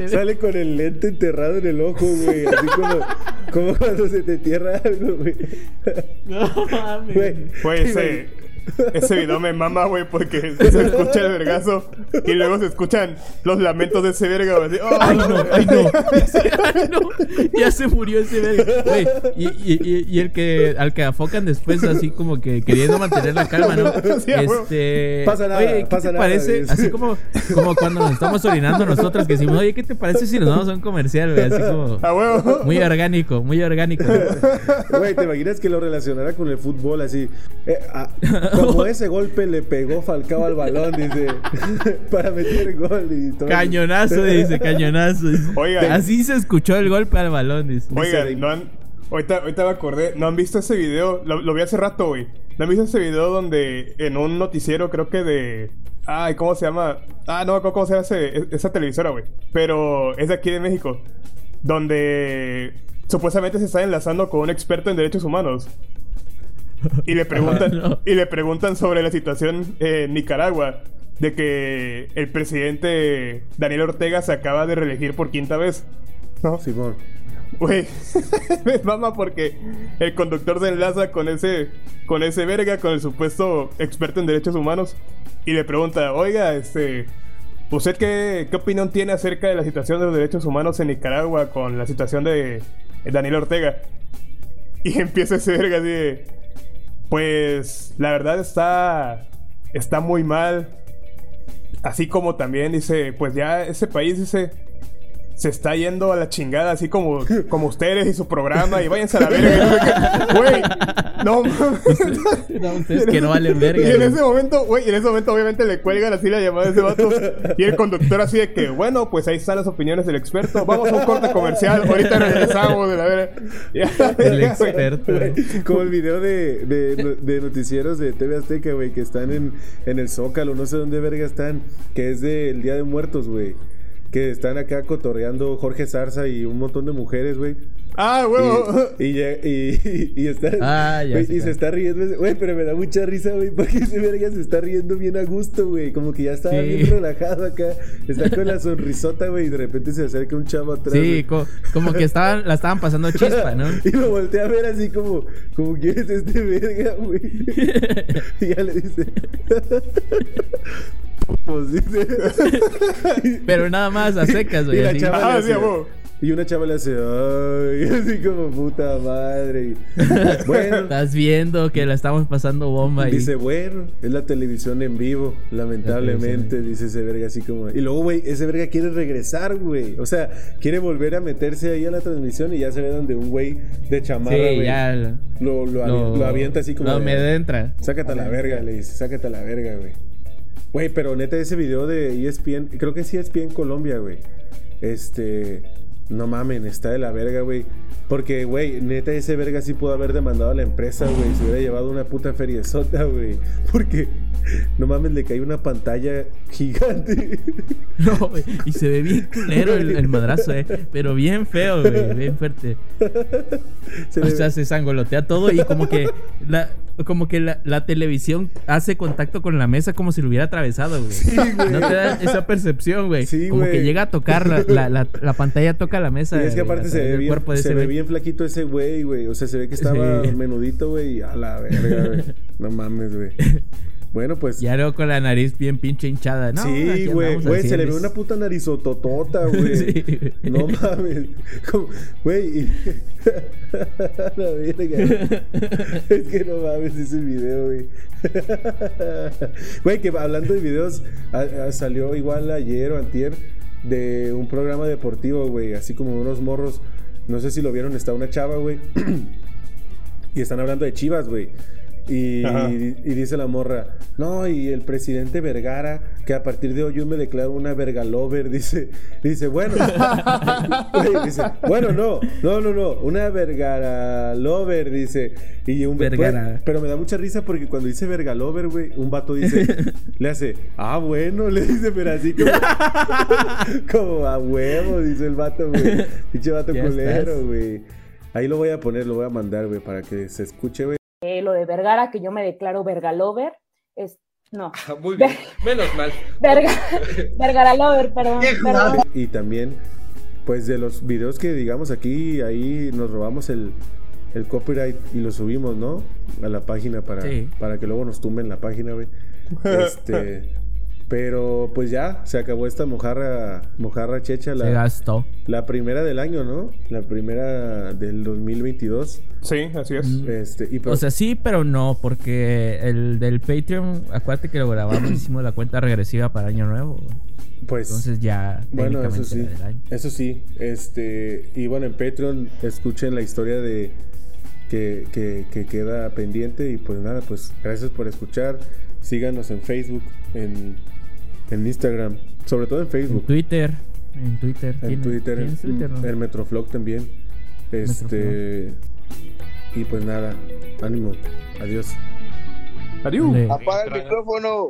Speaker 3: Sale, con el lente enterrado en el ojo, güey. Así como, como cuando se te entierra algo, güey.
Speaker 4: No mames.
Speaker 3: Güey.
Speaker 5: Güey, ese, ese video me mama, güey, porque se escucha el vergazo y luego se escuchan los lamentos de ese verga, güey. ¡oh!
Speaker 4: Ay, no, ay, no. [laughs] Ay, no. Ya se murió ese verga. Güey, y, y, y, y el que al que afocan después, así como que queriendo mantener la calma, ¿no?
Speaker 5: Sí.
Speaker 4: Este.
Speaker 3: Pasa nada,
Speaker 4: oye, ¿qué
Speaker 3: pasa
Speaker 4: te
Speaker 3: nada,
Speaker 4: parece? Así como, como cuando nos estamos orinando nosotros, que decimos, oye, ¿qué te parece si nos vamos a un comercial, güey? Así como.
Speaker 5: A huevo.
Speaker 4: Muy orgánico, muy orgánico.
Speaker 3: Güey, ¿te imaginas que lo relacionara con el fútbol así? Eh, ah, como [laughs] ese golpe le pegó Falcao al balón, dice, [laughs] para meter gol y todo.
Speaker 4: Cañonazo, dice, cañonazo. dice.
Speaker 5: Oigan.
Speaker 4: Así se escuchó el golpe al balón, dice.
Speaker 5: Oigan, no han. Ahorita, ahorita me acordé, ¿no han visto ese video? Lo, lo vi hace rato, güey. ¿No han visto ese video donde en un noticiero, creo que de. Ay, ¿cómo se llama? Ah, no cómo se llama ese- esa televisora, güey. Pero es de aquí de México. Donde supuestamente se está enlazando con un experto en derechos humanos. Y le [laughs] preguntan,
Speaker 4: No.
Speaker 5: y le preguntan sobre la situación en Nicaragua. De que el presidente Daniel Ortega se acaba de reelegir por quinta vez. ¿No?
Speaker 3: Simón.
Speaker 5: Güey, [laughs] me mama porque el conductor se enlaza con ese, con ese verga, con el supuesto experto en derechos humanos, y le pregunta, oiga, este, ¿usted qué, qué opinión tiene acerca de la situación de los derechos humanos en Nicaragua con la situación de Daniel Ortega? Y empieza ese verga así de, pues, la verdad está, está muy mal. Así como también dice, pues ya ese país dice, se está yendo a la chingada, así como, como ustedes y su programa, y váyanse a la verga. Güey, no mames.
Speaker 4: No, ustedes que no valen verga.
Speaker 5: Y en ese momento, güey, en ese momento obviamente le cuelgan así la llamada a ese vato. Y el conductor así de que, bueno, pues ahí están las opiniones del experto. Vamos a un corte comercial. Ahorita regresamos de la verga. [laughs]
Speaker 4: El experto. güey.
Speaker 3: Como el video de, de, de noticieros de TV Azteca, güey, que están en, en el Zócalo, no sé dónde verga están, que es del Día de Muertos, güey. Que están acá cotorreando Jorge Zarza y un montón de mujeres, güey.
Speaker 5: Ah, huevo.
Speaker 3: Y, y, ya- y, y está,
Speaker 4: Ah, ya
Speaker 3: se está riendo, güey, pero me da mucha risa, güey, porque ese verga se está riendo bien a gusto, güey, como que ya estaba
Speaker 4: Sí.
Speaker 3: bien relajado acá, está con la sonrisota, güey, y de repente se acerca un chavo atrás.
Speaker 4: Sí, co- como que estaban, la estaban pasando chispa, ¿no? [laughs]
Speaker 3: Y lo volteé a ver así como, como ¿quién es este verga, güey? [laughs] y ya le dice. Pues dice. [laughs]
Speaker 4: Pero nada más a secas,
Speaker 3: Y
Speaker 4: güey. así.
Speaker 5: Ah,
Speaker 3: hace-. Y una chava le hace, ay, [laughs] así como puta madre. Y, [laughs] bueno,
Speaker 4: Estás viendo que la estamos pasando bomba y
Speaker 3: dice, bueno, es la televisión en vivo, lamentablemente, dice ese verga así como. Y luego, güey, ese verga quiere regresar, güey. O sea, quiere volver a meterse ahí a la transmisión y ya se ve donde un güey de chamarra,
Speaker 4: sí, ya lo,
Speaker 3: lo, lo, avi- lo avienta así como. De-
Speaker 4: me entra.
Speaker 3: Sácate a la verga, le dice, sácate a la verga, güey. Güey, pero neta, ese video de ESPN, creo que sí ESPN Colombia, güey. Este, no mamen, está de la verga, güey. Porque, güey, neta, ese verga sí pudo haber demandado a la empresa, güey. Se hubiera llevado una puta feriezota, güey. [laughs] Porque, no mames, le cae una pantalla gigante. [laughs]
Speaker 4: No, güey, y se ve bien culero el, el madrazo, eh. Pero bien feo, güey. Bien fuerte. [laughs]
Speaker 3: Se
Speaker 4: O sea, se sangolotea todo y como que la, como que la, la televisión hace contacto con la mesa como si lo hubiera atravesado, güey.
Speaker 3: güey.
Speaker 4: No te da esa percepción, güey.
Speaker 3: Sí,
Speaker 4: como
Speaker 3: güey.
Speaker 4: que llega a tocar la, la, la, la pantalla toca la mesa.
Speaker 3: Y es que aparte se ve bien,
Speaker 4: cuerpo de
Speaker 3: se
Speaker 4: ese
Speaker 3: ve bien flaquito ese güey, güey. O sea, se ve que estaba
Speaker 4: Sí.
Speaker 3: menudito, güey. y A la verga, güey. No mames, güey. [laughs] Bueno, pues.
Speaker 4: Ya luego con la nariz bien pinche hinchada. No,
Speaker 3: sí, güey. Güey, se le ve una puta narizototota, [laughs] güey.
Speaker 4: Sí.
Speaker 3: No mames. Güey. [laughs] la verga. es que no mames ese video, güey. Güey, que hablando de videos, a- a- salió igual ayer o antier de un programa deportivo, güey. Así como unos morros. No sé si lo vieron, está una chava, güey. [clears throat] y están hablando de chivas, güey. Y, dice la morra, no, y el presidente Vergara, que a partir de hoy yo me declaro una vergalover, [laughs] dice, dice, bueno, [laughs] dice, bueno, no, no, no, no, una Vergara lover, dice, y un
Speaker 4: Vergara.
Speaker 3: güey, pero me da mucha risa porque cuando dice vergalover, güey, un vato dice, [laughs] le hace, ah, bueno, le dice, pero así como, como a huevo, dice el vato, güey, pinche vato
Speaker 4: Ya
Speaker 3: culero, güey. Ahí lo voy a poner, lo voy a mandar, güey, para que se escuche, güey.
Speaker 8: Eh, lo de Vergara, que yo me declaro Vergalover, es. No.
Speaker 9: Muy bien, menos mal. [laughs]
Speaker 8: Verga, Vergara Lover, perdón. perdón.
Speaker 3: Y también, pues de los videos que digamos aquí, ahí nos robamos el, el copyright y lo subimos, ¿no? A la página para,
Speaker 4: Sí.
Speaker 3: para que luego nos tumben la página, güey. [laughs] Este, pero pues ya, se acabó esta mojarra, mojarra checha,
Speaker 4: Se
Speaker 3: la,
Speaker 4: gastó.
Speaker 3: la primera del año, ¿no? La primera del 2022.
Speaker 5: Sí, así es.
Speaker 3: Este, y
Speaker 4: O
Speaker 3: pues,
Speaker 4: sea, sí, pero no, porque el del Patreon, acuérdate que lo grabamos, [clears throat] hicimos la cuenta regresiva para Año Nuevo.
Speaker 3: pues
Speaker 4: Entonces ya
Speaker 3: Bueno, eso sí.
Speaker 4: era del año.
Speaker 3: Eso sí. Este. Y bueno, en Patreon escuchen la historia de. Que, que, que queda pendiente. Y pues nada, pues gracias por escuchar. Síganos en Facebook, en, en Instagram. Sobre todo en
Speaker 4: En
Speaker 3: Facebook.
Speaker 4: Twitter, en Twitter.
Speaker 3: En
Speaker 4: ¿tienes-
Speaker 3: Twitter.
Speaker 4: ¿Tienes Twitter, no?
Speaker 3: En Metroflog también. Este. Y pues nada. Ánimo. Adiós.
Speaker 5: Adiós.
Speaker 2: Apaga el micrófono.